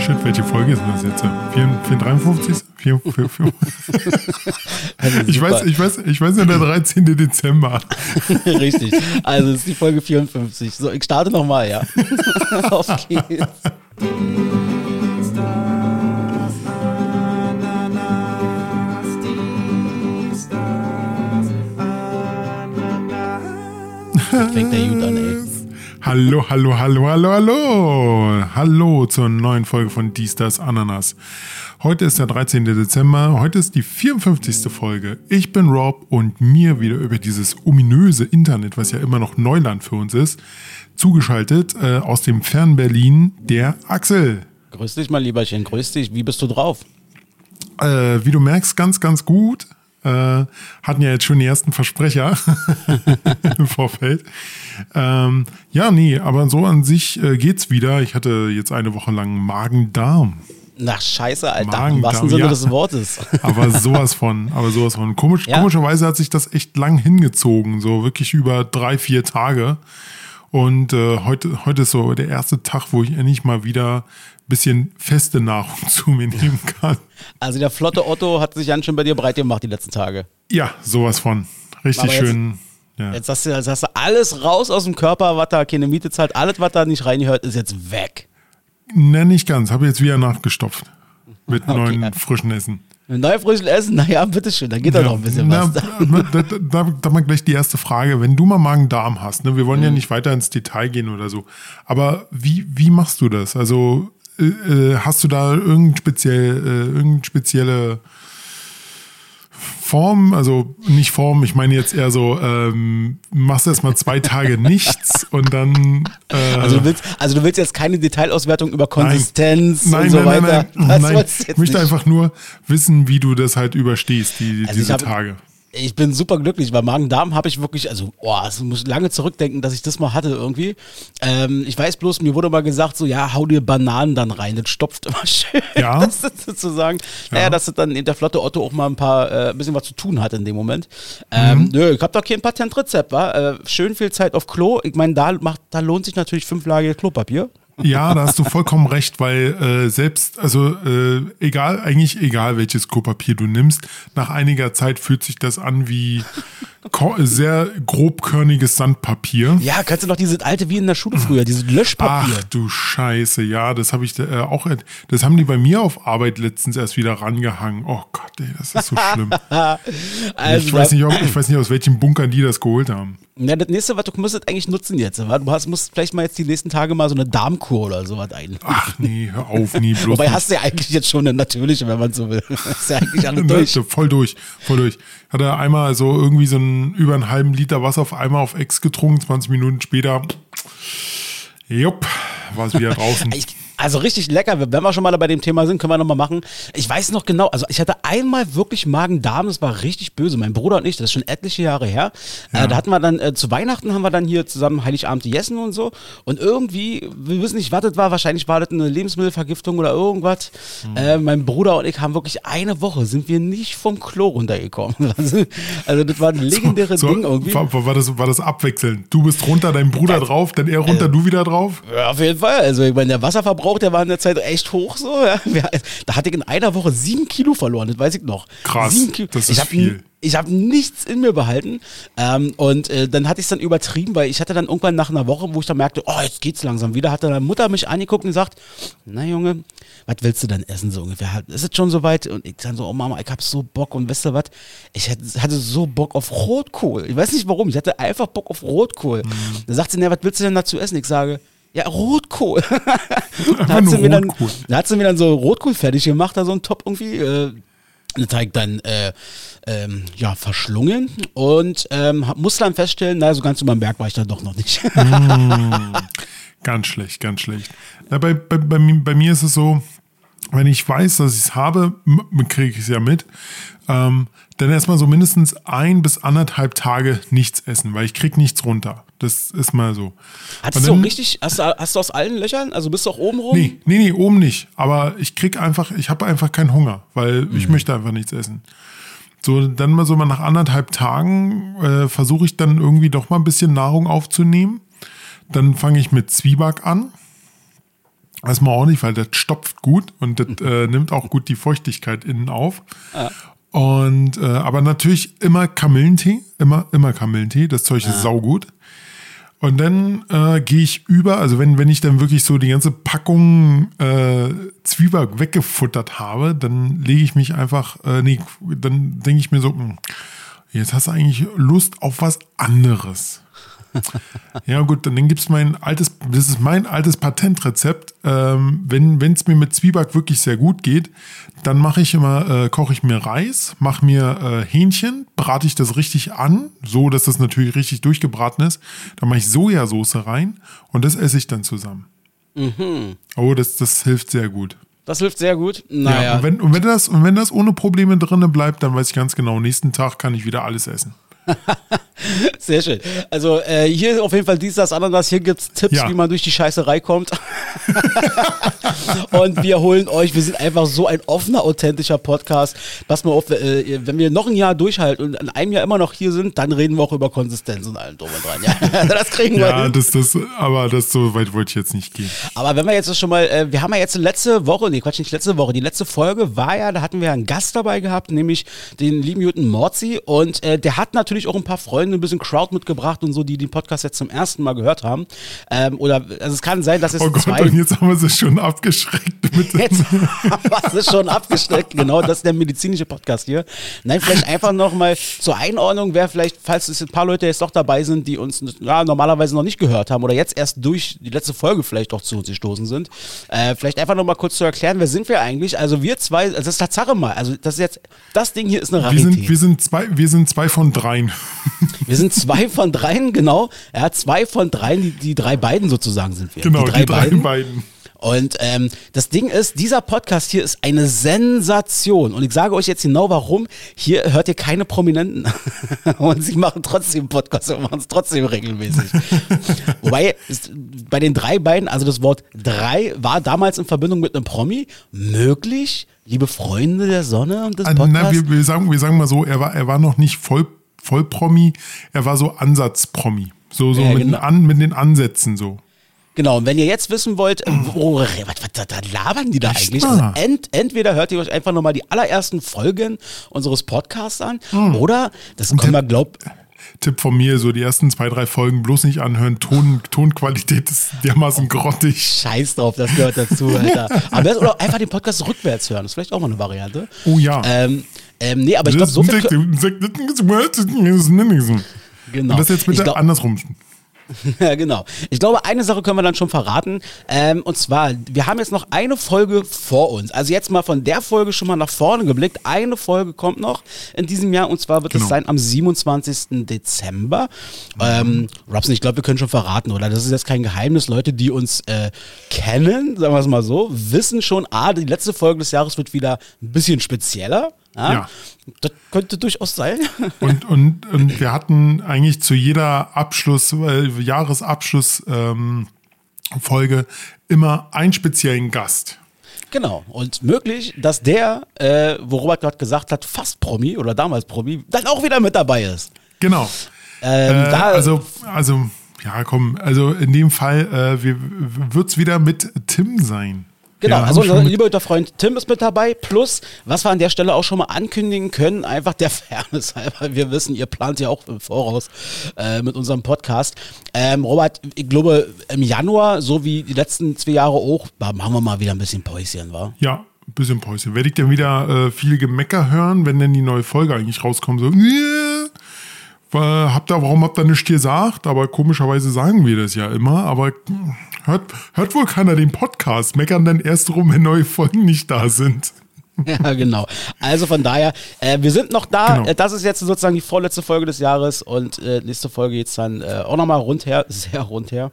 Shit, welche Folge ist denn das jetzt? 453? 4, 4, 4. ich, weiß, ich, weiß, ich weiß ja der 13. Dezember. Richtig. Also es ist die Folge 54. So, ich starte nochmal, ja. Auf geht's. Das fängt der gut an, ey. Hallo, hallo, hallo, hallo, hallo. Hallo zur neuen Folge von Dies, das Ananas. Heute ist der 13. Dezember. Heute ist die 54. Folge. Ich bin Rob und mir wieder über dieses ominöse Internet, was ja immer noch Neuland für uns ist, zugeschaltet äh, aus dem fernen Berlin der Axel. Grüß dich, mein Lieberchen. Grüß dich. Wie bist du drauf? Äh, wie du merkst, ganz, ganz gut. Äh, hatten ja jetzt schon die ersten Versprecher im Vorfeld. Ähm, ja, nee, aber so an sich äh, geht's wieder. Ich hatte jetzt eine Woche lang Magen-Darm. Na scheiße, Alter. Magen, Was Sinne ja. des Wortes. aber sowas von, aber sowas von. Komisch, ja. Komischerweise hat sich das echt lang hingezogen, so wirklich über drei, vier Tage. Und äh, heute, heute ist so der erste Tag, wo ich endlich mal wieder bisschen feste Nahrung zu mir nehmen kann. Also der flotte Otto hat sich ganz schön bei dir breit gemacht die letzten Tage. Ja, sowas von. Richtig schön. Ja. Jetzt, hast du, jetzt hast du alles raus aus dem Körper, was da keine Miete zahlt. Alles, was da nicht reingehört, ist jetzt weg. Ne, nicht ganz. Habe jetzt wieder nachgestopft. Mit okay, neuen frischen Essen. Mit neuen frischen Essen? Naja, bitteschön, da geht ja, doch ein bisschen na, was. Da, da, da, da mal gleich die erste Frage. Wenn du mal Magen-Darm hast, ne, wir wollen mhm. ja nicht weiter ins Detail gehen oder so, aber wie, wie machst du das? Also äh, äh, hast du da irgendein speziell, äh, irgendeine spezielle Form, also nicht Form, ich meine jetzt eher so, ähm, machst erstmal zwei Tage nichts und dann. Äh, also, du willst, also du willst jetzt keine Detailauswertung über Konsistenz nein, und nein, so weiter. Nein, nein, nein. Ich möchte nicht. einfach nur wissen, wie du das halt überstehst, die, also diese hab, Tage ich bin super glücklich, weil Magen-Darm habe ich wirklich, also, boah, es muss lange zurückdenken, dass ich das mal hatte irgendwie. Ähm, ich weiß bloß, mir wurde mal gesagt, so, ja, hau dir Bananen dann rein, das stopft immer schön. Ja. Das ist sozusagen, ja. naja, dass dann in der Flotte Otto auch mal ein paar, äh, ein bisschen was zu tun hat in dem Moment. Ähm, mhm. Nö, ich habe doch kein Patentrezept, war. Äh, schön viel Zeit auf Klo. Ich meine, da, da lohnt sich natürlich fünf Lage Klopapier. Ja, da hast du vollkommen recht, weil äh, selbst, also äh, egal, eigentlich egal, welches Klopapier du nimmst, nach einiger Zeit fühlt sich das an wie sehr grobkörniges Sandpapier. Ja, kannst du noch diese alte wie in der Schule früher, dieses Löschpapier. Ach du Scheiße, ja, das habe ich äh, auch, das haben die bei mir auf Arbeit letztens erst wieder rangehangen. Oh Gott, ey, das ist so schlimm. also, ich, weiß nicht, ob, ich weiß nicht, aus welchem Bunker die das geholt haben. Ja, das nächste, was du müsstest eigentlich nutzen jetzt. Du hast, musst vielleicht mal jetzt die nächsten Tage mal so eine Darmkur oder sowas ein. Ach nee, hör auf, nie bloß. Wobei nicht. hast du ja eigentlich jetzt schon eine natürliche, wenn man so will. ist ja eigentlich alle durch. voll durch, voll durch. Hat er einmal so irgendwie so einen über einen halben Liter Wasser auf einmal auf Ex getrunken, 20 Minuten später. Jupp, war es wieder draußen. Ich, also richtig lecker. Wenn wir schon mal bei dem Thema sind, können wir nochmal machen. Ich weiß noch genau, also ich hatte einmal wirklich Magen-Darm, das war richtig böse. Mein Bruder und ich, das ist schon etliche Jahre her. Äh, ja. Äh, da hatten wir dann, äh, zu Weihnachten haben wir dann hier zusammen Heiligabend gegessen und so. Und irgendwie, wir wissen nicht, was das war, wahrscheinlich war das eine Lebensmittelvergiftung oder irgendwas. Mhm. Äh, mein Bruder und ich haben wirklich eine Woche, sind wir nicht vom Klo runtergekommen. Also, also das war ein legendäres so, so, Ding irgendwie. War, war, das, war das abwechselnd? Du bist runter, dein Bruder ja. drauf, dann er runter, du wieder drauf? Ja, auf jeden Fall. Also ich meine, der Wasserverbrauch Verbrauch, der war in der Zeit echt hoch so. Ja. Da hatte ich in einer Woche sieben Kilo verloren, das weiß ich noch. Krass, das ist ich viel. Ich habe nichts in mir behalten ähm, und äh, dann hatte ich es dann übertrieben, weil ich hatte dann irgendwann nach einer Woche, wo ich dann merkte, oh, jetzt geht's langsam wieder, hat dann Mutter mich angeguckt und gesagt, na Junge, was willst du denn essen so ungefähr? Ist es schon soweit? Und ich dann so, oh Mama, ich hab so Bock und weißt du was? Ich hatte so Bock auf Rotkohl. Ich weiß nicht warum, ich hatte einfach Bock auf Rotkohl. Mhm. Da sagt sie, na, was willst du denn dazu essen? Ich sage, ja, Rotkohl. da, hat sie mir dann, da hat sie mir dann so Rotkohl fertig gemacht, da so ein Top irgendwie. Äh, den Teig dann äh, ähm, ja, verschlungen und ähm, musste dann feststellen, naja, so ganz über den Berg war ich dann doch noch nicht. mm, ganz schlecht, ganz schlecht. Na, bei, bei, bei, bei, mir ist es so, wenn ich weiß, dass ich es habe, kriege ich es ja mit. Ähm, dann erstmal so mindestens ein bis anderthalb Tage nichts essen, weil ich kriege nichts runter. Das ist mal so. Hattest dann, du richtig, hast du, hast du aus allen Löchern? Also bist du auch oben rum? Nee, nee, nee, oben nicht. Aber ich krieg einfach, ich habe einfach keinen Hunger, weil mhm. ich möchte einfach nichts essen. So, dann mal so mal nach anderthalb Tagen äh, versuche ich dann irgendwie doch mal ein bisschen Nahrung aufzunehmen. Dann fange ich mit Zwieback an. Erstmal auch nicht, weil das stopft gut und das äh, nimmt auch gut die Feuchtigkeit innen auf. Ja. Und äh, aber natürlich immer Kamillentee, immer, immer Kamillentee, das Zeug ist saugut. Und dann äh, gehe ich über, also wenn, wenn ich dann wirklich so die ganze Packung äh, Zwieback weggefuttert habe, dann lege ich mich einfach, äh, nee, dann denke ich mir so, hm, jetzt hast du eigentlich Lust auf was anderes. Ja gut, dann gibt es mein altes, das ist mein altes Patentrezept. Ähm, wenn es mir mit Zwieback wirklich sehr gut geht, dann mache ich immer, äh, koche ich mir Reis, mache mir äh, Hähnchen, brate ich das richtig an, so dass das natürlich richtig durchgebraten ist. Dann mache ich Sojasauce rein und das esse ich dann zusammen. Oh, das, das hilft sehr gut. Das hilft sehr gut. Ja, Naja, und, wenn, und, wenn das, und wenn das ohne Probleme drinne bleibt, dann weiß ich ganz genau, nächsten Tag kann ich wieder alles essen. sehr schön. Also äh, hier auf jeden Fall dies, das, Ananas. Hier gibt es Tipps, Ja. wie man durch die Scheißerei kommt. Und wir holen euch, wir sind einfach so ein offener, authentischer Podcast. Pass mal auf, äh, wenn wir noch ein Jahr durchhalten und in einem Jahr immer noch hier sind, dann reden wir auch über Konsistenz und allem drum und dran. Ja, das kriegen wir Ja, hin. das, das, aber das so weit wollte ich jetzt nicht gehen. Aber wenn wir jetzt schon mal, äh, wir haben ja jetzt letzte Woche, nee, Quatsch, nicht letzte Woche, die letzte Folge war ja, da hatten wir einen Gast dabei gehabt, nämlich den lieben Juten Morzi und äh, der hat natürlich auch ein paar Freunde, ein bisschen Crowd mitgebracht und so, die den Podcast jetzt zum ersten Mal gehört haben. Ähm, oder, also es kann sein, dass es Oh Gott, zwei... und jetzt haben wir sie schon abgeschreckt mit Jetzt haben wir es schon abgesteckt. Genau, das ist der medizinische Podcast hier. Nein, vielleicht einfach nochmal zur Einordnung, wer vielleicht, falls es ein paar Leute jetzt doch dabei sind, die uns ja, normalerweise noch nicht gehört haben oder jetzt erst durch die letzte Folge vielleicht doch zu uns gestoßen sind, äh, vielleicht einfach nochmal kurz zu erklären, wer sind wir eigentlich? Also wir zwei, also das ist Tatsache mal, also das ist jetzt, das Ding hier ist eine wir Rarität. sind, wir, sind zwei, wir sind zwei von dreien. Wir sind zwei von dreien, genau. Ja, zwei von dreien, die, die drei beiden sozusagen sind wir. Genau, die drei beiden. Und ähm, das Ding ist, dieser Podcast hier ist eine Sensation. Und ich sage euch jetzt genau warum. Hier hört ihr keine Prominenten. und sie machen trotzdem Podcasts und machen es trotzdem regelmäßig. Wobei, ist, bei den drei beiden, also das Wort drei war damals in Verbindung mit einem Promi möglich. Liebe Freunde der Sonne und des Ah, Podcasts. Na, wir, wir, sagen, wir sagen mal so, er war, er war noch nicht voll, voll Promi, er war so Ansatz-Promi. So, so Ja, mit, genau. den An, mit den Ansätzen so. Genau, und wenn ihr jetzt wissen wollt, äh, wo, was, was, was labern die da Echt eigentlich? mal? Also ent, entweder hört ihr euch einfach nochmal die allerersten Folgen unseres Podcasts an Hm. oder, das können wir, glaub, Tipp von mir, so die ersten zwei, drei Folgen bloß nicht anhören. Ton, Tonqualität ist dermaßen grottig. scheiß drauf, das gehört dazu, Alter. Aber das, oder einfach den Podcast rückwärts hören, das ist vielleicht auch mal eine Variante. Oh ja. Ähm, ähm, nee, aber ich glaube, so viel. Und Genau. das jetzt bitte glaub- andersrum. Ja, genau. Ich glaube, eine Sache können wir dann schon verraten. Ähm, und zwar, wir haben jetzt noch eine Folge vor uns. Also jetzt mal von der Folge schon mal nach vorne geblickt. Eine Folge kommt noch in diesem Jahr und zwar wird es Genau. sein am 27. Dezember. Ähm, Robson, ich glaube, wir können schon verraten, oder? Das ist jetzt kein Geheimnis. Leute, die uns äh, kennen, sagen wir es mal so, wissen schon, ah, die letzte Folge des Jahres wird wieder ein bisschen spezieller. Ja. Ja. Das könnte durchaus sein. Und, und, und wir hatten eigentlich zu jeder Abschluss, äh, Jahresabschluss ähm, Folge immer einen speziellen Gast. Genau. Und möglich, dass der, äh, wo Robert gerade gesagt hat, fast Promi oder damals Promi, dann auch wieder mit dabei ist. Genau. Ähm, Äh, also, also, ja, komm, also in dem Fall äh, wird es wieder mit Tim sein. Genau, Ja, also unser lieber guter Freund Tim ist mit dabei. Plus, was wir an der Stelle auch schon mal ankündigen können, einfach der Fairness halber. Wir wissen, ihr plant ja auch im Voraus äh, mit unserem Podcast. Ähm, Robert, ich glaube, im Januar, so wie die letzten zwei Jahre auch, machen wir mal wieder ein bisschen Päuschen, wa? Ja, ein bisschen Päuschen. Werde ich dann wieder äh, viel Gemecker hören, wenn denn die neue Folge eigentlich rauskommt? So, yeah, äh, habt ihr, warum habt ihr nichts gesagt? Aber komischerweise sagen wir das ja immer. Aber hm, hört, hört wohl keiner den Podcast. Meckern dann erst rum, wenn neue Folgen nicht da sind. Ja, genau. Also von daher, äh, wir sind noch da. Genau. Äh, Das ist jetzt sozusagen die vorletzte Folge des Jahres und äh, nächste Folge geht's dann äh, auch nochmal rundher, sehr rundher.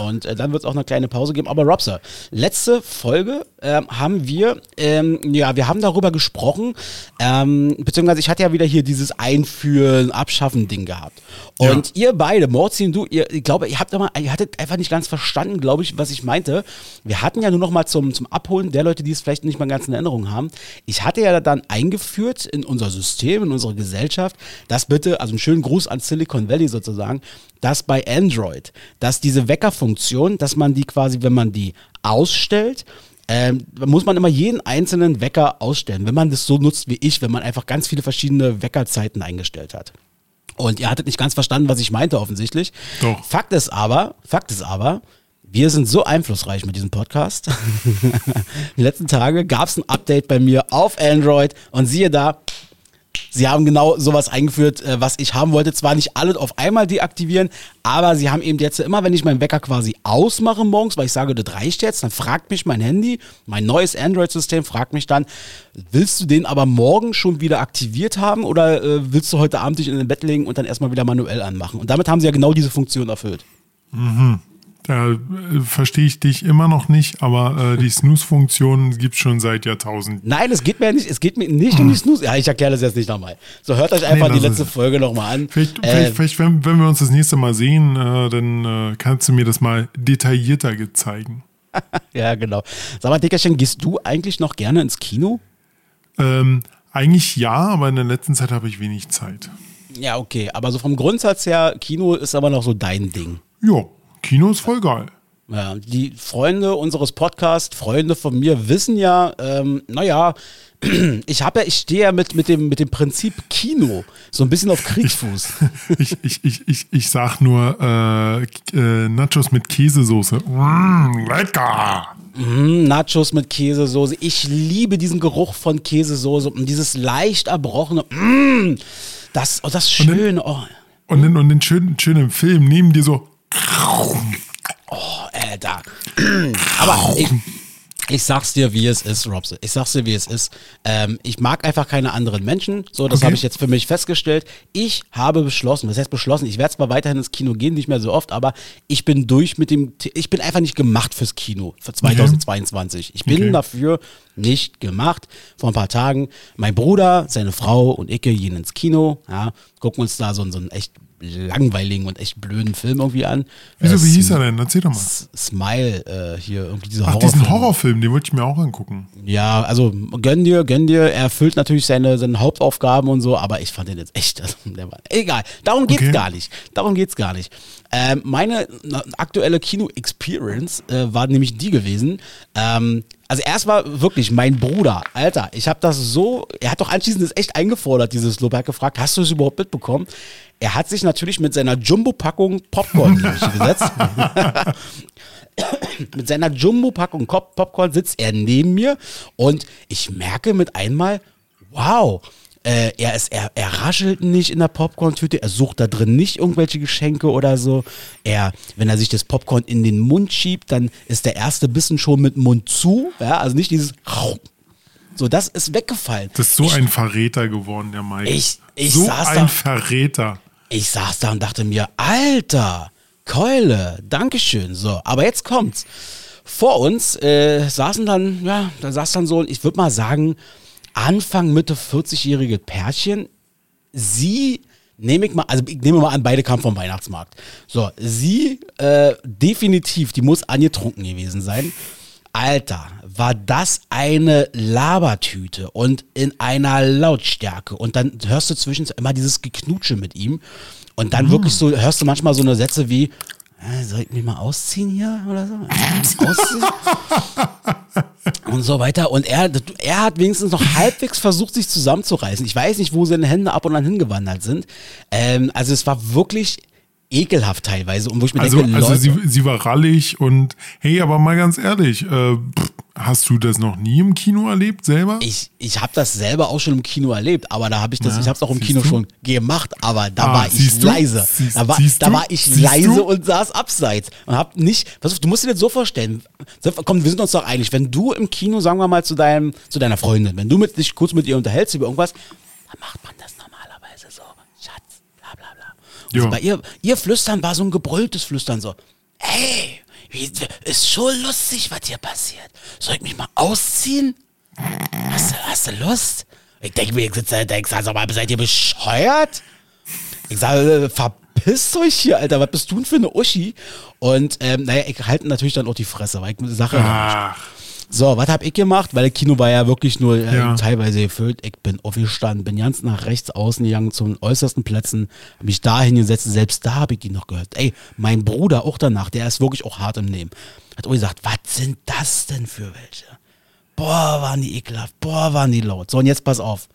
Und äh, dann wird es auch eine kleine Pause geben. Aber Robster, letzte Folge ähm, haben wir, ähm, ja, wir haben darüber gesprochen, ähm, beziehungsweise ich hatte ja wieder hier dieses Einführen, Abschaffen Ding gehabt. Und ihr beide, Morzi und du, ihr, ich glaube, ihr habt immer, ihr hattet einfach nicht ganz verstanden, glaube ich, was ich meinte. Wir hatten ja nur noch mal zum, zum Abholen der Leute, die es vielleicht nicht mal ganz in Erinnerung haben. ich hatte ja dann eingeführt in unser System, in unsere Gesellschaft, dass bitte, also einen schönen Gruß an Silicon Valley sozusagen, dass bei Android, dass diese Weckerfunktion, dass man die quasi, wenn man die ausstellt, ähm, muss man immer jeden einzelnen Wecker ausstellen, wenn man das so nutzt wie ich, wenn man einfach ganz viele verschiedene Weckerzeiten eingestellt hat. Und ihr hattet nicht ganz verstanden, was ich meinte, offensichtlich. Doch. Fakt ist aber, Fakt ist aber, wir sind so einflussreich mit diesem Podcast. Die letzten Tage gab es ein Update bei mir auf Android und siehe da, Sie haben genau sowas eingeführt, äh, was ich haben wollte. Zwar nicht alle auf einmal deaktivieren, aber sie haben eben jetzt immer, wenn ich meinen Wecker quasi ausmache morgens, weil ich sage, das reicht jetzt, dann fragt mich mein Handy, mein neues Android-System fragt mich dann, willst du den aber morgen schon wieder aktiviert haben oder äh, willst du heute Abend dich in den Bett legen und dann erstmal wieder manuell anmachen? Und damit haben sie ja genau diese Funktion erfüllt. Da äh, verstehe ich dich immer noch nicht, aber äh, die Snooze-Funktion gibt es schon seit Jahrtausenden. Nein, es geht mir nicht, es geht mir nicht um die Snooze. Ja, ich erkläre das jetzt nicht nochmal. So, hört euch einfach Nee, die letzte. Folge nochmal an. Vielleicht, Äh, vielleicht, vielleicht wenn, wenn wir uns das nächste Mal sehen, äh, dann äh, kannst du mir das mal detaillierter ge- zeigen. ja, genau. Sag mal, Dickerchen, gehst du eigentlich noch gerne ins Kino? Ähm, eigentlich ja, aber in der letzten Zeit habe ich wenig Zeit. Ja, okay. Aber so vom Grundsatz her, Kino ist aber noch so dein Ding. Ja, Kino ist voll geil. Ja, die Freunde unseres Podcasts, Freunde von mir, wissen ja, ähm, naja, ich habe ja, ich stehe ja mit, mit, dem, mit dem Prinzip Kino so ein bisschen auf Kriegsfuß. Ich, ich, ich, ich, ich sag nur äh, äh, Nachos mit Käsesoße. Mmh, lecker! Mm, Nachos mit Käsesoße. Ich liebe diesen Geruch von Käsesoße und dieses leicht erbrochene. Mm, das, oh, das Schöne. Oh, Und und den schönen, schönen Film neben dir so. Alter. Aber ich, ich sag's dir, wie es ist, Robson. Ich sag's dir, wie es ist. Ähm, ich mag einfach keine anderen Menschen. So, das Okay. habe ich jetzt für mich festgestellt. Ich habe beschlossen, was heißt beschlossen? Ich werde zwar weiterhin ins Kino gehen, nicht mehr so oft, aber ich bin durch mit dem. T- Ich bin einfach nicht gemacht fürs Kino für 2022. Ich bin Okay. dafür nicht gemacht. Vor ein paar Tagen, mein Bruder, seine Frau und ich gehen ins Kino, ja, gucken uns da so, so einen echt langweiligen und echt blöden Film irgendwie an. Wieso, Äh, wie hieß er denn? Erzähl doch mal. S- Smile, äh, hier irgendwie dieser Ach, Horrorfilm. diesen Horrorfilm, den wollte ich mir auch angucken. Ja, also gönn dir, gönn dir. Er erfüllt natürlich seine, seine Hauptaufgaben und so, aber ich fand den jetzt echt, also, der war, egal. Darum geht's Okay. gar nicht. Darum geht's gar nicht. Ähm, meine aktuelle Kino-Experience äh, war nämlich die gewesen. Ähm, also erst war wirklich mein Bruder, Alter, ich habe das so, er hat doch anschließend das echt eingefordert, dieses Lob. Er hat gefragt, hast du es überhaupt mitbekommen? Er hat sich natürlich mit seiner Jumbo-Packung Popcorn gesetzt. mit seiner Jumbo-Packung Pop Popcorn sitzt er neben mir und ich merke mit einmal, wow, äh, er, ist, er, er raschelt nicht in der Popcorn-Tüte, er sucht da drin nicht irgendwelche Geschenke oder so. Er, wenn er sich das Popcorn in den Mund schiebt, dann ist der erste Bissen schon mit Mund zu, ja, also nicht dieses so, das ist weggefallen. Das ist so ich, ein Verräter geworden, der Mike. Ich- ich so saß ein da- Verräter. ich saß da und dachte mir, Alter, Keule, Dankeschön. So, aber jetzt kommt's. Vor uns äh, saßen dann, ja, da saß dann so, ich würde mal sagen, Anfang, Mitte 40-jährige Pärchen. Sie, nehme ich mal, also ich nehme mal an, beide kamen vom Weihnachtsmarkt. So, sie, äh, definitiv, die muss angetrunken gewesen sein. Alter, war das eine Labertüte und in einer Lautstärke. Und dann hörst du zwischendurch immer dieses Geknutsche mit ihm. Und dann wirklich so, hörst du manchmal so eine Sätze wie, soll ich mich mal ausziehen hier oder so? Ausziehen? und so weiter. Und er, er hat wenigstens noch halbwegs versucht, sich zusammenzureißen. Ich weiß nicht, wo seine Hände ab und an hingewandert sind. Ähm, also es war wirklich ekelhaft teilweise. Und wo ich mir Also, denke, also Leute, sie, sie war rallig und hey, aber mal ganz ehrlich, äh, pff, hast du das noch nie im Kino erlebt selber? ich, ich habe das selber auch schon im Kino erlebt, aber da habe ich das, Ja, ich habe es auch im Kino du? schon gemacht, aber da Ah, war ich du? leise. Siehst- da war, da du? war ich Siehst leise und saß abseits und hab nicht, pass auf, du musst dir das so vorstellen. Komm, wir sind uns doch einig, wenn du im Kino, sagen wir mal, zu deinem, zu deiner Freundin, wenn du mit, dich kurz mit ihr unterhältst über irgendwas, dann macht man das normalerweise so, Schatz, bla bla bla. Und Ja. so bei ihr, ihr Flüstern war so ein gebrülltes Flüstern so, ey, wie, ist schon lustig, was hier passiert. Soll ich mich mal ausziehen? Hast du, hast du Lust? Ich denke mir, ich sitze da, denk, sag mal, seid ihr bescheuert? Ich sage, äh, verpisst euch hier, Alter, was bist du denn für eine Uschi? Und ähm, naja, ich halte natürlich dann auch die Fresse, weil ich die Sache Ach, So, was habe ich gemacht? Weil das Kino war ja wirklich nur äh, Ja. teilweise gefüllt. Ich bin aufgestanden, bin ganz nach rechts außen gegangen, zu den äußersten Plätzen, habe mich da hingesetzt. Selbst da habe ich die noch gehört. Ey, mein Bruder auch danach, der ist wirklich auch hart im Nehmen. Hat auch gesagt, was sind das denn für welche? Boah, waren die ekelhaft. Boah, waren die laut. So, und jetzt pass auf.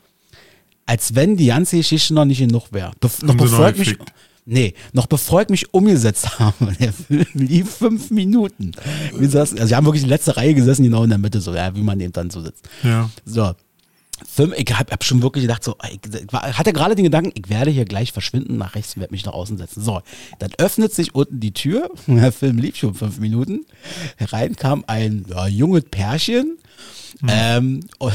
Als wenn die ganze Geschichte noch nicht genug wäre. Bef noch ich mich, gefickt? Nee, noch bevor ich mich umgesetzt habe, der Film lief fünf Minuten. Wir saßen, also wir haben wirklich in letzter Reihe gesessen, genau in der Mitte, so, ja, wie man eben dann so sitzt. Ja. So. Fünf, ich habe hab schon wirklich gedacht, so, ich ich hatte gerade den Gedanken, ich werde hier gleich verschwinden nach rechts, werde mich nach außen setzen. So, dann öffnet sich unten die Tür, der Film lief schon fünf Minuten, herein kam ein ja, junges Pärchen, ähm, und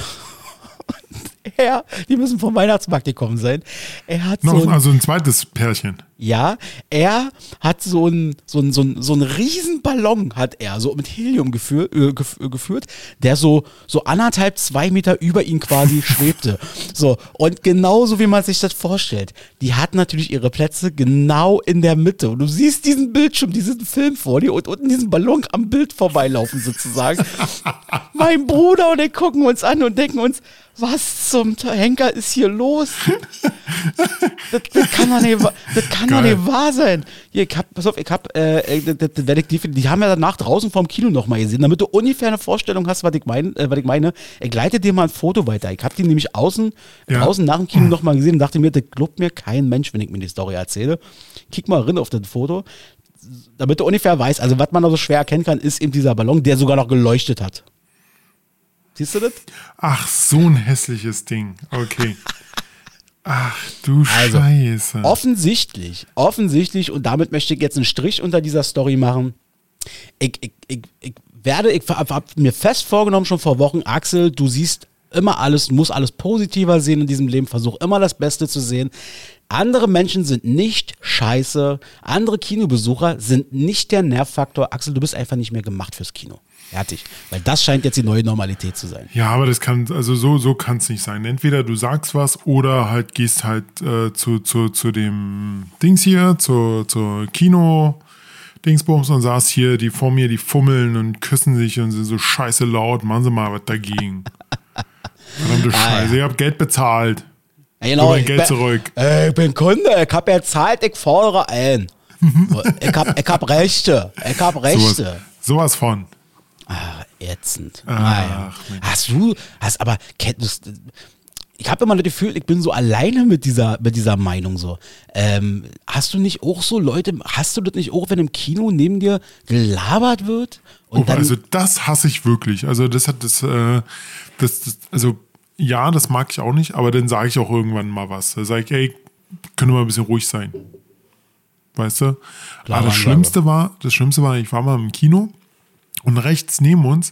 er, die müssen vom Weihnachtsmarkt gekommen sein, er hat Noch, so ein, also ein zweites Pärchen. Ja, er hat so einen so so einen- so einen riesen Ballon hat er so mit Helium geführ, äh, äh, geführt, der so so anderthalb zwei Meter über ihn quasi schwebte. So und genauso wie man sich das vorstellt, die hat natürlich ihre Plätze genau in der Mitte und du siehst diesen Bildschirm, diesen Film vor dir und unten diesen Ballon am Bild vorbeilaufen sozusagen. mein Bruder und ich gucken uns an und denken uns, was zum Henker ist hier los? das, das kann doch nicht, das kann doch Geil. nicht wahr sein. Hier, ich hab, pass auf, ich hab, äh, äh, das, das werd ich defin- die haben ja danach draußen vorm Kino nochmal gesehen, damit du ungefähr eine Vorstellung hast, was ich, mein, äh, was ich meine. Ich leite dir mal ein Foto weiter. Ich hab die nämlich außen, Ja. draußen nach dem Kino nochmal gesehen und dachte mir, das glaubt mir kein Mensch, wenn ich mir die Story erzähle. Kick mal rein auf das Foto, damit du ungefähr weißt, also was man da so schwer erkennen kann, ist eben dieser Ballon, der sogar noch geleuchtet hat. Siehst du das? Ach, so ein hässliches Ding. Okay. Ach du Also, Scheiße. Offensichtlich, offensichtlich, und damit möchte ich jetzt einen Strich unter dieser Story machen. Ich, ich, ich, ich werde, ich habe hab mir fest vorgenommen, schon vor Wochen, Axel, du siehst immer alles, musst alles positiver sehen in diesem Leben, versuch immer das Beste zu sehen. Andere Menschen sind nicht scheiße, andere Kinobesucher sind nicht der Nervfaktor. Axel, du bist einfach nicht mehr gemacht fürs Kino. Fertig. Weil das scheint jetzt die neue Normalität zu sein. Ja, aber das kann, also so, so kann es nicht sein. Entweder du sagst was oder halt gehst halt äh, zu, zu, zu dem Dings hier, zur, zur Kino. Dingsbums und sagst hier, die vor mir, die fummeln und küssen sich und sind so scheiße laut, machen sie mal was dagegen. Verdammte Scheiße, ich hab Geld bezahlt. Ja, Gib mein Geld bin- zurück. Äh, ich bin Kunde, ich hab ja zahlt, ich fordere ein. ich, hab, ich hab Rechte, ich hab Sowas, Rechte. sowas von. Ach, ätzend. Ach. Mensch. Hast du, hast aber, kennst ich habe immer das Gefühl, ich bin so alleine mit dieser, mit dieser Meinung so. Ähm, hast du nicht auch so Leute, hast du das nicht auch, wenn im Kino neben dir gelabert wird? Und Oh, dann, also das hasse ich wirklich. Also das hat das, äh, das, das also ja, das mag ich auch nicht, aber dann sage ich auch irgendwann mal was. Da sage ich, ey, können wir mal ein bisschen ruhig sein. Weißt du? aber das. Schlimmste war, das Schlimmste war, ich war mal im Kino und rechts neben uns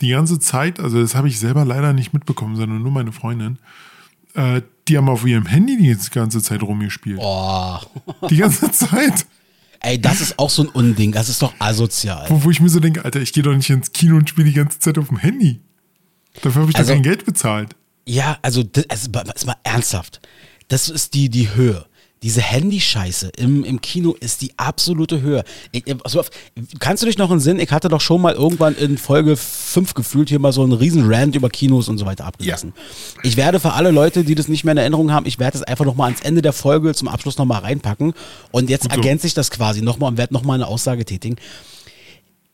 die ganze Zeit, also das habe ich selber leider nicht mitbekommen, sondern nur meine Freundin, äh, die haben auf ihrem Handy die ganze Zeit rumgespielt. oh, Die ganze Zeit. ey, das ist auch so ein Unding, das ist doch asozial. Wo, wo ich mir so denke, Alter, ich gehe doch nicht ins Kino und spiele die ganze Zeit auf dem Handy. Dafür habe ich Also- doch kein Geld bezahlt. Ja, also, das, also mal ernsthaft. Das ist die, die Höhe. Diese Handyscheiße im, im Kino ist die absolute Höhe. Ich, also, kannst du dich noch einen Sinn? Ich hatte doch schon mal irgendwann in Folge 5 gefühlt hier mal so einen riesen Rant über Kinos und so weiter abgelassen. Ich werde für alle Leute, die das nicht mehr in Erinnerung haben, ich werde es einfach nochmal ans Ende der Folge zum Abschluss nochmal reinpacken. Und jetzt Gut so. ergänze ich das quasi nochmal und werde nochmal eine Aussage tätigen.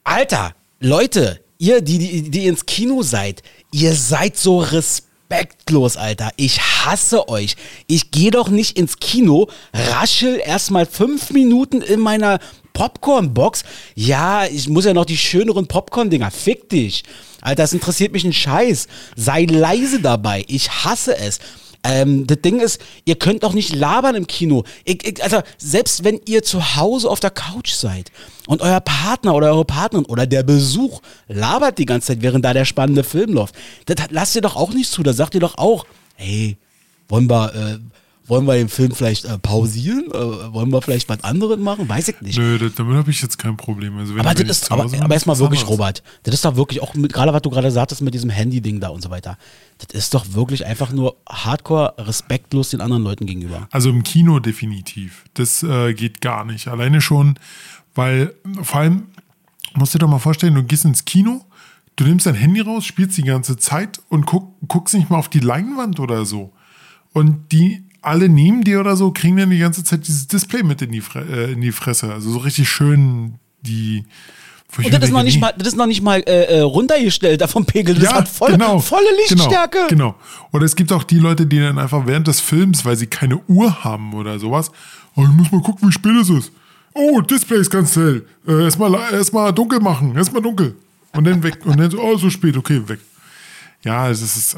Alter, Leute, ihr, die, die, die ins Kino seid, ihr seid so respektlos, Alter. Ich hasse euch. Ich gehe doch nicht ins Kino, raschel erstmal fünf Minuten in meiner Popcorn-Box. Ja, ich muss ja noch die schöneren Popcorn-Dinger. Fick dich. Alter, das interessiert mich ein Scheiß. Sei leise dabei. Ich hasse es. Ähm, das Ding ist, ihr könnt doch nicht labern im Kino. Ich, ich, also, selbst wenn ihr zu Hause auf der Couch seid und euer Partner oder eure Partnerin oder der Besuch labert die ganze Zeit, während da der spannende Film läuft, das lasst ihr doch auch nicht zu. Da sagt ihr doch auch, hey, wollen wir, äh, wollen wir den Film vielleicht äh, pausieren? Äh, wollen wir vielleicht was anderes machen? Weiß ich nicht. Nö, das, damit habe ich jetzt kein Problem. Also Aber das ist, aber, aber erstmal wirklich. Robert, das ist doch wirklich auch gerade was du gerade sagtest mit diesem Handy-Ding da und so weiter. Das ist doch wirklich einfach nur hardcore respektlos den anderen Leuten gegenüber. Also im Kino definitiv. Das äh, geht gar nicht. Alleine schon, weil vor allem, musst du dir doch mal vorstellen, du gehst ins Kino, du nimmst dein Handy raus, spielst die ganze Zeit und guck, guckst nicht mal auf die Leinwand oder so. Und die alle neben dir oder so kriegen dann die ganze Zeit dieses Display mit in die, äh, in die Fresse. Also so richtig schön die. Und das ist, noch nicht mal, das ist noch nicht mal äh, äh runtergestellt da vom Pegel. Das ja, hat voll, genau, volle Lichtstärke. Genau, genau. Oder es gibt auch die Leute, die dann einfach während des Films, weil sie keine Uhr haben oder sowas, oh, ich muss mal gucken, wie spät es ist. Oh, Display ist ganz hell. Äh, erstmal erst mal dunkel machen. Erstmal dunkel. Und dann weg. Und dann so, oh, so spät, okay, weg. Ja, es ist,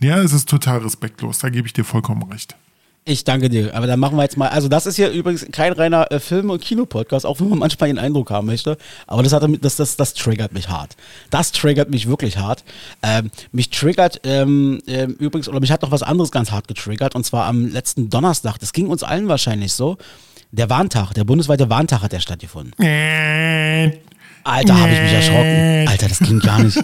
ja, es ist total respektlos. Da gebe ich dir vollkommen recht. Ich danke dir. Aber dann machen wir jetzt mal. Also, das ist hier übrigens kein reiner äh, Film- und Kinopodcast, auch wenn man manchmal den Eindruck haben möchte. Aber das, hat, das, das, das triggert mich hart. Das triggert mich wirklich hart. Ähm, mich triggert ähm, äh, übrigens, oder mich hat noch was anderes ganz hart getriggert. Und zwar am letzten Donnerstag. Das ging uns allen wahrscheinlich so. Der Warntag, der bundesweite Warntag hat ja stattgefunden. Alter, habe ich mich erschrocken. Alter, das ging gar nicht.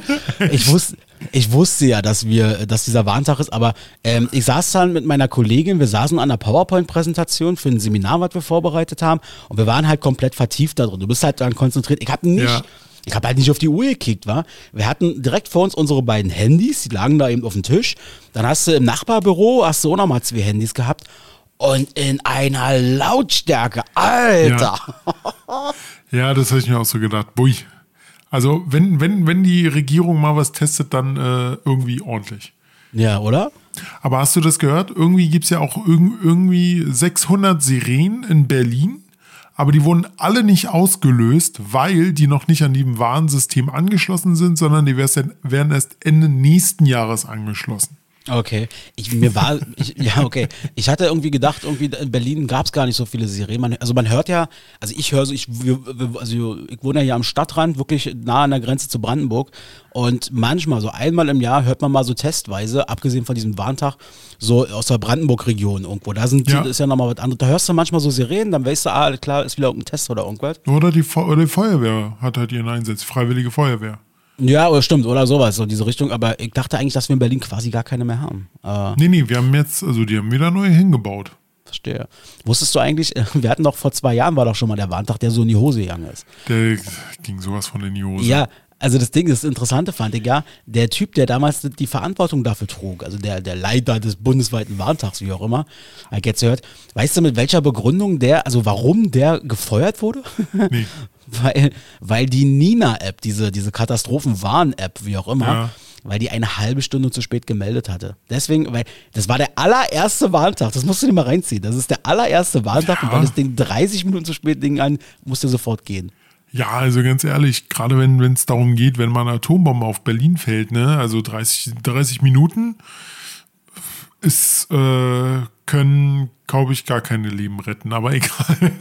Ich wusste, ich wusste ja, dass wir, dass dieser Warntag ist, aber ähm, ich saß dann mit meiner Kollegin, wir saßen an einer PowerPoint-Präsentation für ein Seminar, was wir vorbereitet haben, und wir waren halt komplett vertieft da drin. Du bist halt dann konzentriert. Ich habe nicht. Ja. Ich habe halt nicht auf die Uhr gekickt, war. Wir hatten direkt vor uns unsere beiden Handys, die lagen da eben auf dem Tisch. Dann hast du im Nachbarbüro hast du auch nochmal zwei Handys gehabt und in einer Lautstärke, Alter. Ja, ja das habe ich mir auch so gedacht. Bui. Also, wenn, wenn, wenn die Regierung mal was testet, dann äh, irgendwie ordentlich. Ja, oder? Aber hast du das gehört? Irgendwie gibt es ja auch irgendwie 600 Sirenen in Berlin, aber die wurden alle nicht ausgelöst, weil die noch nicht an dem Warnsystem angeschlossen sind, sondern die werden erst Ende nächsten Jahres angeschlossen. Okay, ich, mir war, ich, ja okay, ich hatte irgendwie gedacht, irgendwie in Berlin gab es gar nicht so viele Serien. Man, also man hört ja, also ich höre so, ich, also ich wohne ja hier am Stadtrand, wirklich nah an der Grenze zu Brandenburg und manchmal, so einmal im Jahr hört man mal so testweise, abgesehen von diesem Warntag, so aus der Brandenburg-Region irgendwo. Da sind, ja. ist ja nochmal was anderes. Da hörst du manchmal so Sirenen, dann weißt du, ah, klar, ist wieder irgendein Test oder irgendwas. Oder die, oder die Feuerwehr hat halt ihren Einsatz, Freiwillige Feuerwehr. Ja, oder stimmt, oder sowas, so diese Richtung. Aber ich dachte eigentlich, dass wir in Berlin quasi gar keine mehr haben. Äh, nee, nee, wir haben jetzt, also die haben wieder neue hingebaut. Verstehe. Wusstest du eigentlich, wir hatten doch vor zwei Jahren war doch schon mal der Warntag, der so in die Hose gegangen ist. Der ging sowas von in die Hose. Ja, also das Ding, das Interessante fand ich ja, der Typ, der damals die Verantwortung dafür trug, also der, der Leiter des bundesweiten Warntags, wie auch immer, ich jetzt gehört, weißt du mit welcher Begründung der, also warum der gefeuert wurde? Nee. weil, weil die Nina-App, diese, diese Katastrophenwarn-App, wie auch immer, ja. weil die eine halbe Stunde zu spät gemeldet hatte. Deswegen, weil das war der allererste Warntag, das musst du dir mal reinziehen. Das ist der allererste Warntag ja. und weil das Ding 30 Minuten zu spät Ding an, musste sofort gehen. Ja, also ganz ehrlich, gerade wenn es darum geht, wenn mal eine Atombombe auf Berlin fällt, ne, also 30, 30 Minuten, ist, äh, können, glaube ich, gar keine Leben retten, aber egal.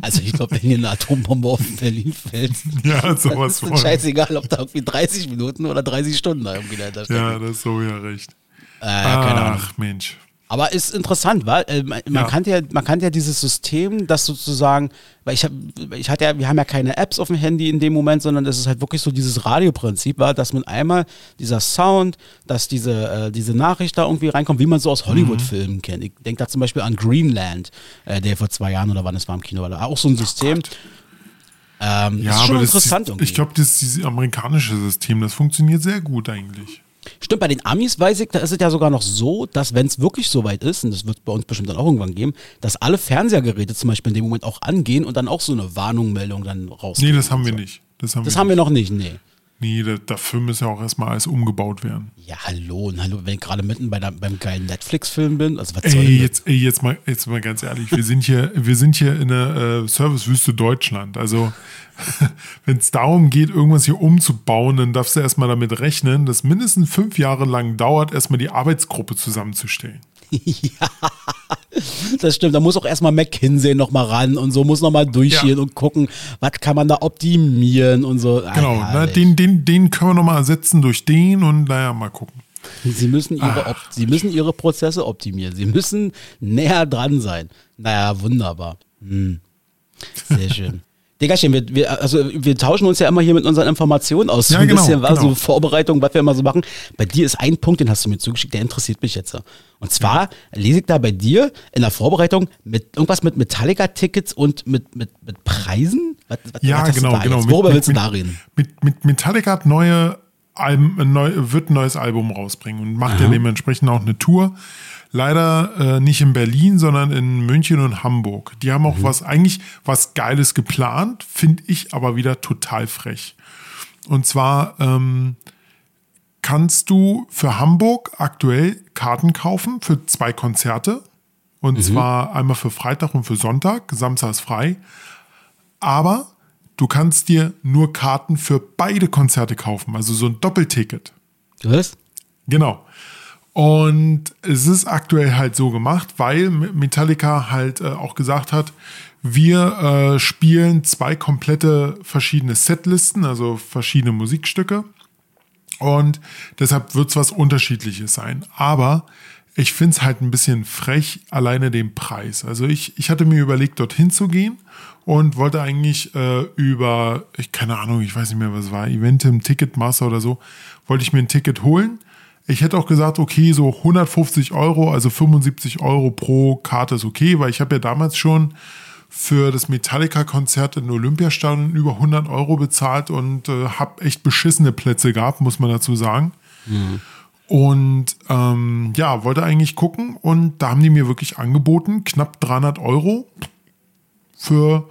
Also ich glaube, wenn hier eine Atombombe auf Berlin fällt, ja, sowas ist scheißegal, ob da irgendwie 30 Minuten oder 30 Stunden da irgendwie dahinter steht. Ja, das ist so ja recht. Äh, Ach, Mensch. Aber ist interessant, weil äh, man, ja. kann ja, man kann ja dieses System, das sozusagen, weil ich habe, ich hatte ja, wir haben ja keine Apps auf dem Handy in dem Moment, sondern es ist halt wirklich so dieses Radioprinzip, war, dass man einmal dieser Sound, dass diese, äh, diese Nachricht da irgendwie reinkommt, wie man so aus Hollywood-Filmen mhm. kennt. Ich denke da zum Beispiel an Greenland, äh, der vor zwei Jahren oder wann es war im Kino war, auch so ein System. Ähm, ja, ist schon aber interessant das, ich glaube, dieses amerikanische System, das funktioniert sehr gut eigentlich. Stimmt, bei den Amis weiß ich, da ist es ja sogar noch so, dass wenn es wirklich so weit ist, und das wird bei uns bestimmt dann auch irgendwann geben, dass alle Fernsehgeräte zum Beispiel in dem Moment auch angehen und dann auch so eine Warnungmeldung dann rausgehen. Nee, das haben wir so. nicht. Das haben, das wir, haben wir noch nicht, nee. Nee, der, dafür muss ja auch erstmal alles umgebaut werden. Ja, hallo, hallo, wenn ich gerade mitten bei der, beim geilen Netflix-Film bin. Also was ey, jetzt, ey, jetzt mal, jetzt mal ganz ehrlich, wir sind hier, wir sind hier in der äh, Servicewüste Deutschland. Also wenn es darum geht, irgendwas hier umzubauen, dann darfst du erstmal damit rechnen, dass mindestens fünf Jahre lang dauert, erstmal die Arbeitsgruppe zusammenzustellen. ja, das stimmt. Da muss auch erstmal McKinsey nochmal ran und so, muss nochmal durchgehen ja. und gucken, was kann man da optimieren und so. Genau, na, den, den, den können wir nochmal ersetzen durch den und naja, mal gucken. Sie müssen, ihre, Sie müssen ihre Prozesse optimieren. Sie müssen näher dran sein. Naja, wunderbar. Hm. Sehr schön. Diggerchen, wir, wir, also wir tauschen uns ja immer hier mit unseren Informationen aus. So ja, ein genau, bisschen, genau. so Vorbereitung, was wir immer so machen. Bei dir ist ein Punkt, den hast du mir zugeschickt, der interessiert mich jetzt. Und zwar ja. lese ich da bei dir in der Vorbereitung mit irgendwas mit Metallica-Tickets und mit, mit, mit Preisen? Was, was, ja, was genau, genau. Worüber mit, willst du da reden? Mit, mit Metallica hat neue Album, ein neu, wird ein neues Album rausbringen und macht ja dementsprechend auch eine Tour. Leider äh, nicht in Berlin, sondern in München und Hamburg. Die haben auch was, eigentlich was Geiles geplant, finde ich aber wieder total frech. Und zwar ähm, kannst du für Hamburg aktuell Karten kaufen für zwei Konzerte. Und zwar einmal für Freitag und für Sonntag. Samstag ist frei. Aber du kannst dir nur Karten für beide Konzerte kaufen. Also so ein Doppelticket. Was? Genau. Und es ist aktuell halt so gemacht, weil Metallica halt äh, auch gesagt hat, wir äh, spielen zwei komplette verschiedene Setlisten, also verschiedene Musikstücke. Und deshalb wird es was Unterschiedliches sein. Aber ich finde es halt ein bisschen frech, alleine den Preis. Also ich, ich hatte mir überlegt, dorthin zu gehen und wollte eigentlich äh, über, ich keine Ahnung, ich weiß nicht mehr, was es war, Eventim, Ticketmaster oder so, wollte ich mir ein Ticket holen. Ich hätte auch gesagt, okay, so 150 Euro, also 75 Euro pro Karte ist okay, weil ich habe ja damals schon für das Metallica-Konzert in Olympiastadion über 100 Euro bezahlt und äh, habe echt beschissene Plätze gehabt, muss man dazu sagen. Und ähm, ja, wollte eigentlich gucken und da haben die mir wirklich angeboten, knapp 300 Euro für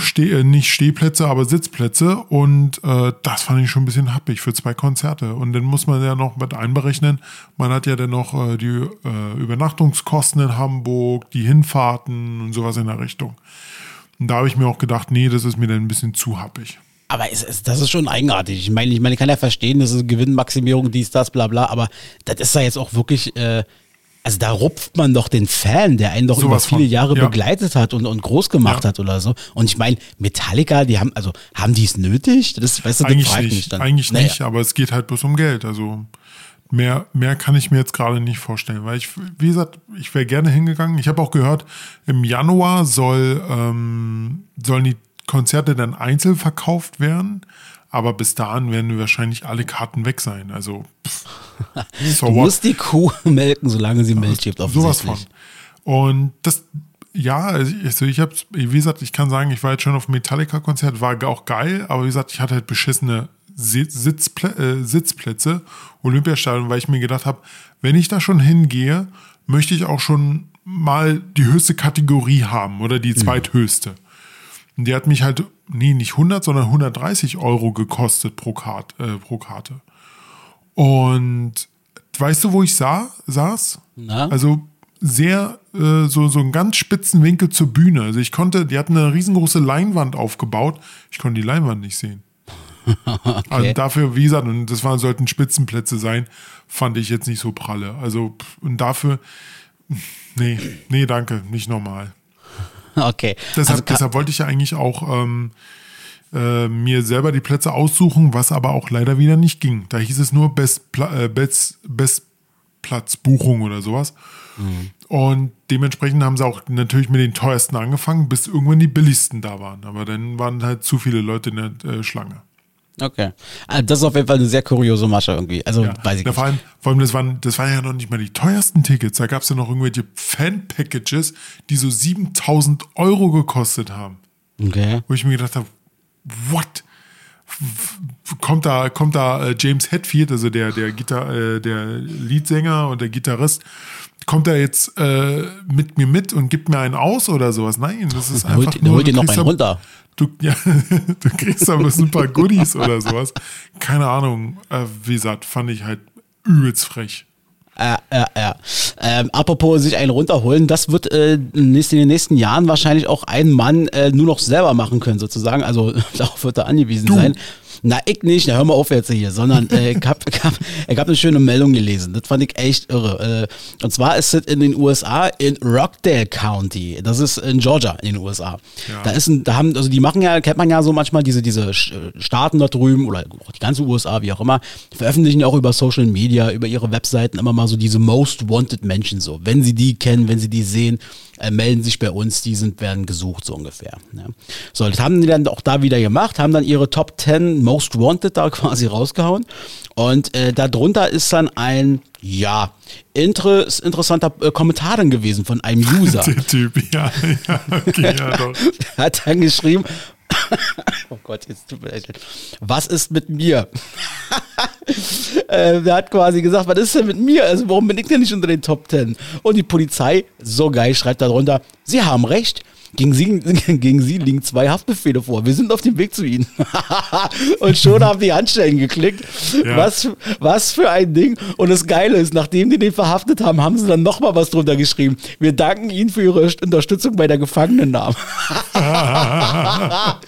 Steh, äh, nicht Stehplätze, aber Sitzplätze. Und äh, das fand ich schon ein bisschen happig für zwei Konzerte. Und dann muss man ja noch mit einberechnen, man hat ja dann noch äh, die äh, Übernachtungskosten in Hamburg, die Hinfahrten und sowas in der Richtung. Und da habe ich mir auch gedacht, nee, das ist mir dann ein bisschen zu happig. Aber es, es, das ist schon eigenartig. Ich meine, ich meine, ich kann ja verstehen, das ist Gewinnmaximierung, dies, das, bla bla, aber das ist ja jetzt auch wirklich, äh, also da rupft man doch den Fan, der einen doch Sowas über viele von, Jahre ja. begleitet hat und, und groß gemacht Ja. hat oder so. Und ich meine, Metallica, die haben, also haben die es nötig? Das, weißt du, Eigentlich fragt mich nicht, dann. eigentlich Naja. nicht, aber es geht halt bloß um Geld. Also mehr, mehr kann ich mir jetzt gerade nicht vorstellen, weil ich, wie gesagt, ich wäre gerne hingegangen. Ich habe auch gehört, im Januar soll, ähm, sollen die Konzerte dann einzeln verkauft werden, aber bis dahin werden wahrscheinlich alle Karten weg sein. Also pff, so Du what? musst die Kuh melken, solange sie Milch gibt, Sowas von. Und das, ja, also ich, also habe, wie gesagt, ich kann sagen, ich war jetzt schon auf Metallica-Konzert, war auch geil, aber wie gesagt, ich hatte halt beschissene Sitz, Sitzplä äh, Sitzplätze, Olympiastadion, weil ich mir gedacht habe, wenn ich da schon hingehe, möchte ich auch schon mal die höchste Kategorie haben oder die zweithöchste. Und die hat mich halt, nee, nicht 100, sondern 130 Euro gekostet pro, Kart, äh, pro Karte. Und weißt du, wo ich sah, saß? Na? Also sehr, äh, so, so einen ganz spitzen Winkel zur Bühne. Also ich konnte, die hatten eine riesengroße Leinwand aufgebaut. Ich konnte die Leinwand nicht sehen. Also dafür, wie gesagt, und das waren, sollten Spitzenplätze sein, fand ich jetzt nicht so pralle. Also, und dafür, nee, nee, danke, nicht normal. Okay. Deshalb, also, deshalb wollte ich ja eigentlich auch ähm, äh, mir selber die Plätze aussuchen, was aber auch leider wieder nicht ging. Da hieß es nur Best, Pla äh, Best, Bestplatzbuchung oder sowas. Mhm. Und dementsprechend haben sie auch natürlich mit den teuersten angefangen, bis irgendwann die billigsten da waren. Aber dann waren halt zu viele Leute in der äh, Schlange. Okay. Also das ist auf jeden Fall eine sehr kuriose Masche irgendwie. Also, Ja. weiß ich Ja, vor, allem, vor allem, das waren, das waren ja noch nicht mal die teuersten Tickets. Da gab es ja noch irgendwelche Fan-Packages, die so 7000 Euro gekostet haben. Okay. wo ich mir gedacht habe, what? Kommt da, kommt da äh, James Hetfield, also der, der Gitar, äh, der Leadsänger und der Gitarrist, kommt er jetzt äh, mit mir mit und gibt mir einen aus oder sowas? Nein, das ist holt- einfach der nur. holt dir noch einen runter. Du, ja, du kriegst bloß ein paar Goodies oder sowas. Keine Ahnung. Äh, wie gesagt, fand ich halt übelst frech. Ja, ja, ja. Ähm, apropos sich einen runterholen, das wird äh, in den nächsten Jahren wahrscheinlich auch ein Mann äh, nur noch selber machen können, sozusagen. Also darauf wird er angewiesen Du. sein. Na, ich nicht, na hör mal auf jetzt hier, sondern äh, ich habe ich hab, ich hab eine schöne Meldung gelesen. Das fand ich echt irre. Äh, und zwar ist es in den USA in Rockdale County. Das ist in Georgia in den USA. Ja. Da ist ein, da haben, also die machen ja, kennt man ja so manchmal diese, diese Sch- Staaten dort drüben oder auch die ganze USA, wie auch immer, veröffentlichen ja auch über Social Media, über ihre Webseiten immer mal so diese Most Wanted Menschen so. Wenn sie die kennen, wenn sie die sehen, äh, melden sich bei uns, die sind, werden gesucht, so ungefähr. Ja. So, das haben die dann auch da wieder gemacht, haben dann ihre Top 10 Most Wanted da quasi rausgehauen. Und äh, darunter ist dann ein, ja, inter interessanter äh, Kommentar dann gewesen von einem User. Der Typ, ja, ja, okay, ja, doch. Er hat dann geschrieben, oh Gott, jetzt tut mir leid. Was ist mit mir? äh, der hat quasi gesagt, was ist denn mit mir? Also warum bin ich denn nicht unter den Top Ten? Und die Polizei, so geil, schreibt darunter, sie haben recht. Gegen sie, gegen sie liegen zwei Haftbefehle vor. Wir sind auf dem Weg zu ihnen. und schon haben die Handstellen geklickt. Ja. Was, was für ein Ding. Und das Geile ist, nachdem die den verhaftet haben, haben sie dann nochmal was drunter geschrieben. Wir danken Ihnen für Ihre Unterstützung bei der Gefangenennahme. naja,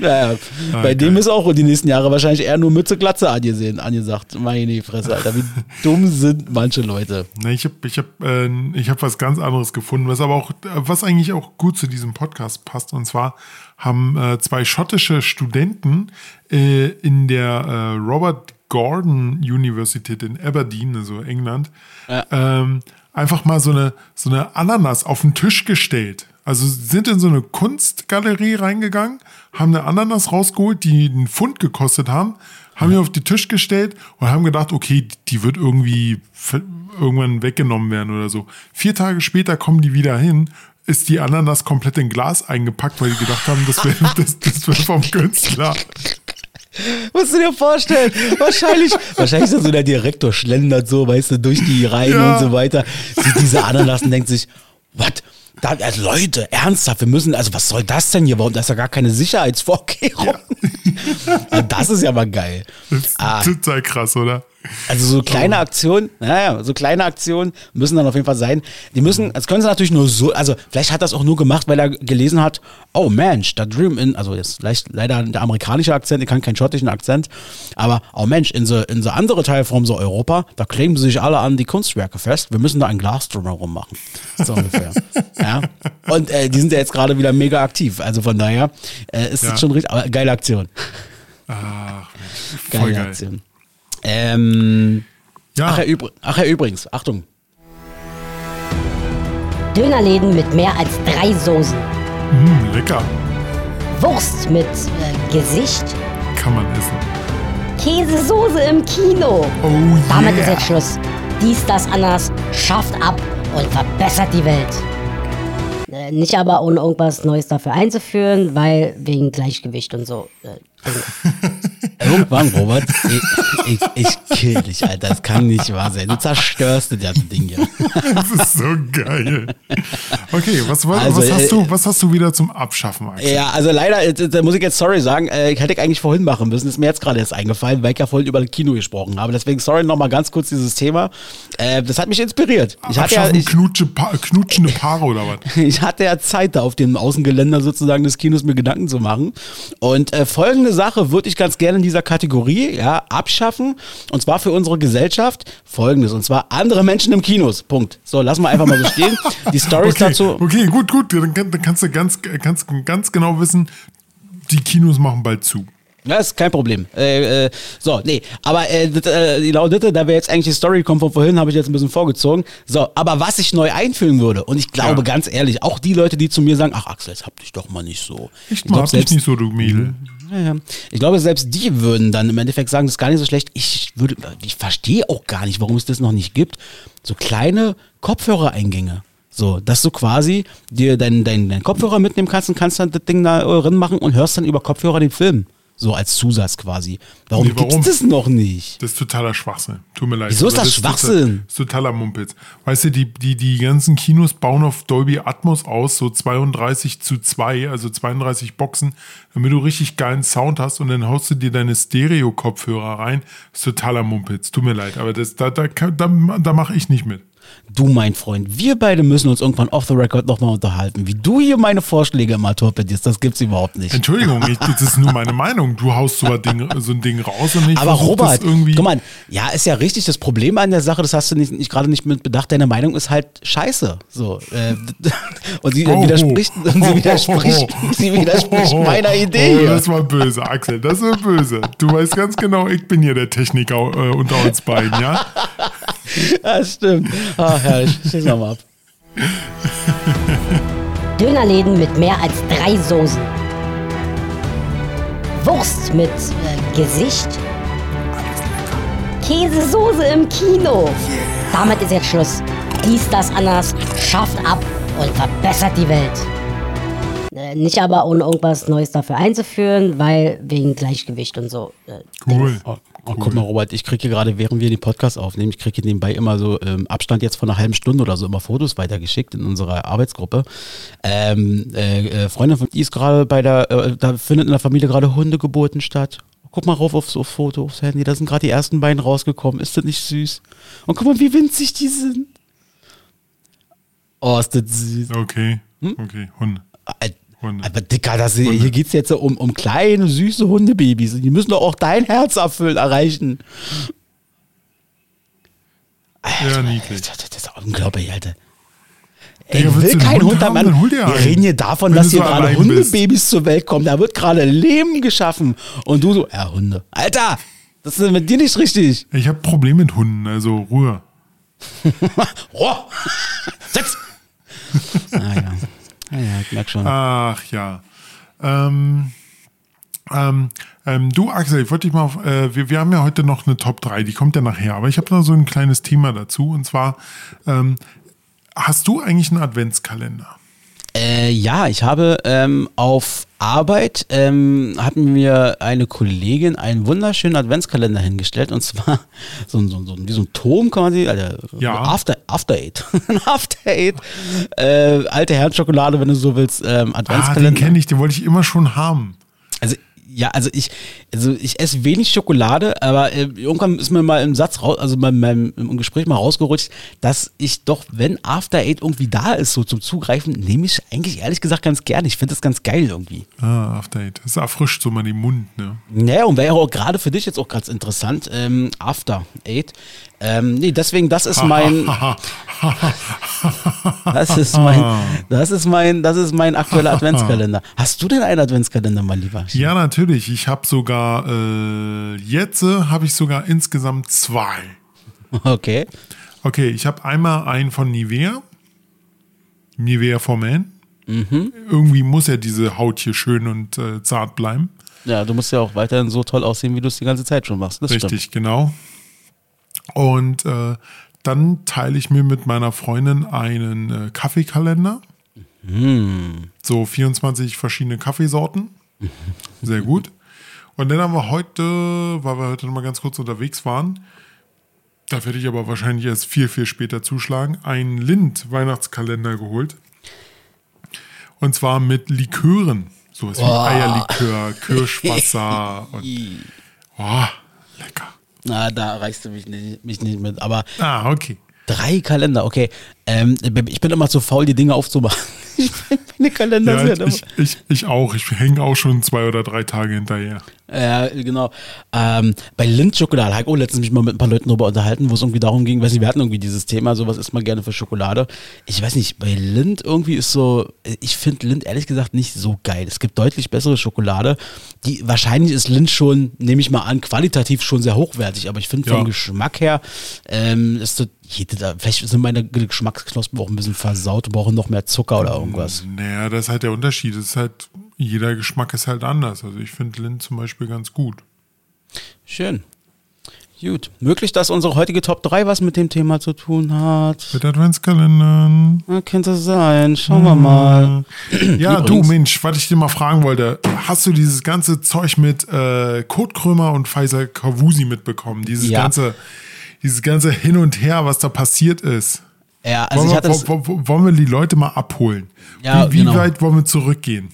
ah, bei dem ist auch die nächsten Jahre wahrscheinlich eher nur Mütze Glatze angesehen, angesagt. Meine Fresse, Alter. Wie dumm sind manche Leute. ich habe ich hab, äh, hab was ganz anderes gefunden, was aber auch, was eigentlich auch gut zu diesem Podcast passt. Und zwar haben äh, zwei schottische Studenten äh, in der äh, Robert Gordon Universität in Aberdeen, also England, ja. ähm, einfach mal so eine, so eine Ananas auf den Tisch gestellt. Also sind in so eine Kunstgalerie reingegangen, haben eine Ananas rausgeholt, die einen Pfund gekostet haben, haben die auf den Tisch gestellt und haben gedacht, okay, die wird irgendwie irgendwann weggenommen werden oder so. Vier Tage später kommen die wieder hin ist die Ananas komplett in Glas eingepackt, weil die gedacht haben, das wäre das, das wär vom Künstler. Musst du dir vorstellen, wahrscheinlich, wahrscheinlich ist so der Direktor schlendert so, weißt du, durch die Reihen ja. und so weiter, sieht diese Ananas und denkt sich, was? Da, also Leute, ernsthaft, wir müssen, also was soll das denn hier? Warum? Da ist ja gar keine Sicherheitsvorkehrung. Ja. das ist ja mal geil. Das ist ah. total krass, oder? Also so kleine oh. Aktionen, naja, so kleine Aktionen müssen dann auf jeden Fall sein. Die müssen, das können sie natürlich nur so, also vielleicht hat das auch nur gemacht, weil er gelesen hat, oh Mensch, da drüben in, also jetzt vielleicht leider der amerikanische Akzent, ich kann keinen schottischen Akzent, aber oh Mensch, in so, in so andere Teile von so Europa, da kleben sie sich alle an die Kunstwerke fest, wir müssen da ein Glas drumherum machen. So ungefähr. ja. Und äh, die sind ja jetzt gerade wieder mega aktiv, also von daher äh, ist ja. schon richtig, aber geile Aktion. Ach, Mensch, voll geile geil. Aktion. Ähm, ja. Ach ja, ach ja, übrigens, Achtung. Dönerläden mit mehr als drei Soßen. Mmh, lecker. Wurst mit äh, Gesicht. Kann man essen. Käsesoße im Kino. Oh Damit yeah. ist jetzt Schluss. Dies, das, anders schafft ab und verbessert die Welt. Äh, nicht aber ohne irgendwas Neues dafür einzuführen, weil wegen Gleichgewicht und so. Äh, Irgendwann, Robert, ich, ich, ich kill dich, Alter. Das kann nicht wahr sein. Du zerstörst das Ding hier. Das ist so geil. Okay, was, was, also, was, hast, äh, du, was hast du wieder zum Abschaffen, Axel? Ja, also leider, da muss ich jetzt sorry sagen, äh, hätte ich eigentlich vorhin machen müssen. Ist mir jetzt gerade erst eingefallen, weil ich ja vorhin über das Kino gesprochen habe. Deswegen sorry nochmal ganz kurz dieses Thema. Äh, das hat mich inspiriert. Ich hatte ja, ich, Knutsche, pa knutschende Paare oder was? ich hatte ja Zeit da auf dem Außengeländer sozusagen des Kinos mir Gedanken zu machen. Und äh, folgende Sache würde ich ganz gerne in dieser Kategorie ja, abschaffen. Und zwar für unsere Gesellschaft folgendes. Und zwar andere Menschen im Kinos. Punkt. So, lassen wir einfach mal so stehen. Die Stories okay, dazu. Okay, gut, gut. Dann, dann kannst du ganz, ganz, ganz genau wissen, die Kinos machen bald zu. Ja, ist kein Problem. Äh, äh, so, nee, aber äh, äh, laut Ditte, da wäre jetzt eigentlich die Story kommt von vorhin, habe ich jetzt ein bisschen vorgezogen. So, aber was ich neu einführen würde, und ich glaube ja. ganz ehrlich, auch die Leute, die zu mir sagen, ach Axel, jetzt hab dich doch mal nicht so. Ich, ich mag dich nicht so, du Mädel. Ja, ja. Ich glaube, selbst die würden dann im Endeffekt sagen, das ist gar nicht so schlecht. Ich würde, ich verstehe auch gar nicht, warum es das noch nicht gibt. So kleine Kopfhörereingänge. So, dass du quasi dir deinen dein, dein Kopfhörer mitnehmen kannst und kannst dann das Ding da drin machen und hörst dann über Kopfhörer den Film. So als Zusatz quasi. Warum, nee, warum? gibt's das noch nicht? Das ist totaler Schwachsinn. Tut mir leid. Wieso ist das, das Schwachsinn? Das ist totaler Mumpitz. Weißt du, die, die, die ganzen Kinos bauen auf Dolby Atmos aus, so 32 zu 2, also 32 Boxen, damit du richtig geilen Sound hast und dann haust du dir deine Stereo-Kopfhörer rein. Das ist totaler Mumpitz. Tut mir leid, aber das, da, da, da, da mache ich nicht mit. Du, mein Freund, wir beide müssen uns irgendwann off the record nochmal unterhalten. Wie du hier meine Vorschläge immer torpedierst, das gibt's überhaupt nicht. Entschuldigung, ich, das ist nur meine Meinung. Du haust so ein Ding, so ein Ding raus und ich Aber Robert, irgendwie. Guck mal, ja, ist ja richtig. Das Problem an der Sache, das hast du nicht, nicht gerade nicht mit bedacht. Deine Meinung ist halt scheiße. So. Äh, und sie oh, widerspricht, oh, und sie widerspricht, oh, sie widerspricht meiner Idee. Oh, das war böse, Axel. Das war böse. Du weißt ganz genau, ich bin hier der Techniker äh, unter uns beiden, ja? Ja, stimmt. Ach, herrlich. Schick mal ab. Dönerläden mit mehr als drei Soßen. Wurst mit äh, Gesicht. Käsesoße im Kino. Damit ist jetzt Schluss. Dies, das, anders schafft ab und verbessert die Welt. Äh, nicht aber ohne irgendwas Neues dafür einzuführen, weil wegen Gleichgewicht und so. Äh, Cool. Oh, oh, guck mal, Robert, ich kriege hier gerade, während wir den Podcast aufnehmen, ich kriege hier nebenbei immer so ähm, Abstand jetzt von einer halben Stunde oder so immer Fotos weitergeschickt in unserer Arbeitsgruppe. Ähm, äh, äh, Freundin von die ist gerade bei der, äh, da findet in der Familie gerade Hundegeburten statt. Guck mal rauf aufs, aufs Foto, aufs Handy, da sind gerade die ersten beiden rausgekommen. Ist das nicht süß? Und guck mal, wie winzig die sind. Oh, ist das süß. Okay. Hm? Okay, Hunde. Hunde. Aber Dicker, das, hier geht es jetzt um, um kleine, süße Hundebabys. Die müssen doch auch dein Herz erfüllen, erreichen. Ja, niedlich. Das, das ist unglaublich, Alter. Ey, willst will kein Hund Hund haben, dann hol Wir reden hier davon, dass hier so gerade allein bist. Hundebabys zur Welt kommen. Da wird gerade Leben geschaffen. Und du so, ja, Hunde. Alter, das ist mit dir nicht richtig. Ich habe Probleme mit Hunden, also Ruhe. Oh, Sitz! ah, ja. Ja, ja, ich merk schon. Ach ja. Ähm, ähm, ähm, du, Axel, ich wollte dich mal auf, äh, wir, wir haben ja heute noch eine Top 3, die kommt ja nachher, aber ich habe noch so ein kleines Thema dazu und zwar, ähm, hast du eigentlich einen Adventskalender? Äh, ja, ich habe ähm, auf Arbeit ähm, hat mir eine Kollegin einen wunderschönen Adventskalender hingestellt und zwar so, ein- so, so wie so ein Turm quasi, also Ja. After, After Eight, Ein After Eight, äh, alte Herrenschokolade, wenn du so willst, ähm, Ah, den Adventskalender. kenne ich, den wollte ich immer schon haben. Ja, also ich, also ich esse wenig Schokolade, aber äh, irgendwann ist mir mal im Satz raus, also bei meinem im Gespräch mal rausgerutscht, dass ich doch, wenn After Eight irgendwie da ist, so zum Zugreifen, nehme ich eigentlich ehrlich gesagt ganz gerne. Ich finde das ganz geil irgendwie. Ah, After Eight. Das erfrischt so mal den Mund, ne? Naja, und wäre auch gerade für dich jetzt auch ganz interessant, ähm, After Eight. Ähm, nee, deswegen, das ist mein, das ist mein, das ist mein, das ist mein aktueller Adventskalender. Hast du denn einen Adventskalender, mein Lieber? Ja, natürlich. Ich habe sogar, äh, jetzt äh, habe ich sogar insgesamt zwei. Okay. Okay, ich habe einmal einen von Nivea. Nivea for Men. Irgendwie muss ja diese Haut hier schön und äh, zart bleiben. Ja, du musst ja auch weiterhin so toll aussehen, wie du es die ganze Zeit schon machst. Das Richtig, genau. Und äh, dann teile ich mir mit meiner Freundin einen äh, Kaffeekalender. So 24 verschiedene Kaffeesorten. Sehr gut. Und dann haben wir heute, weil wir heute noch mal ganz kurz unterwegs waren, da werde ich aber wahrscheinlich erst viel, viel später zuschlagen, einen Lind-Weihnachtskalender geholt. Und zwar mit Likören. Sowas wie Eierlikör, Kirschwasser und. Oh, lecker. Na, da erreichst du mich nicht, mich nicht mit. Aber Ah, okay. Drei Kalender, okay. Ähm, ich bin immer zu faul, die Dinge aufzumachen. Ich bin meine Kalender Ja, sind ich, ich, ich auch. Ich hänge auch schon zwei oder drei Tage hinterher. Ja, genau. Ähm, bei Lindt-Schokolade habe ich auch letztens mich mal mit ein paar Leuten darüber unterhalten, wo es irgendwie darum ging, weiß nicht, wir hatten irgendwie dieses Thema, so was isst man gerne für Schokolade. Ich weiß nicht, bei Lind irgendwie ist so, ich finde Lind ehrlich gesagt nicht so geil. Es gibt deutlich bessere Schokolade. Die, wahrscheinlich ist Lind schon, nehme ich mal an, qualitativ schon sehr hochwertig, aber ich finde Ja. vom Geschmack her, ähm, ist das, jede da, vielleicht sind meine Geschmacksknospen auch ein bisschen versaut und brauchen noch mehr Zucker oder irgendwas. Naja, das ist halt der Unterschied. Das ist halt, jeder Geschmack ist halt anders. Also ich finde Lind zum Beispiel ganz gut. Schön. Gut. Möglich, dass unsere heutige Top 3 was mit dem Thema zu tun hat. Mit Adventskalendern. Na, könnte sein. Schauen wir mal. Ja, du Mensch, was ich dir mal fragen wollte. Hast du dieses ganze Zeug mit äh, Kurt Krömer und Pfizer Kavusi mitbekommen? Dieses Ja. ganze, dieses ganze Hin und Her, was da passiert ist. Ja, also wollen, ich wir, hatte das, wo- wo- wollen wir die Leute mal abholen? Ja, wie wie genau. weit wollen wir zurückgehen?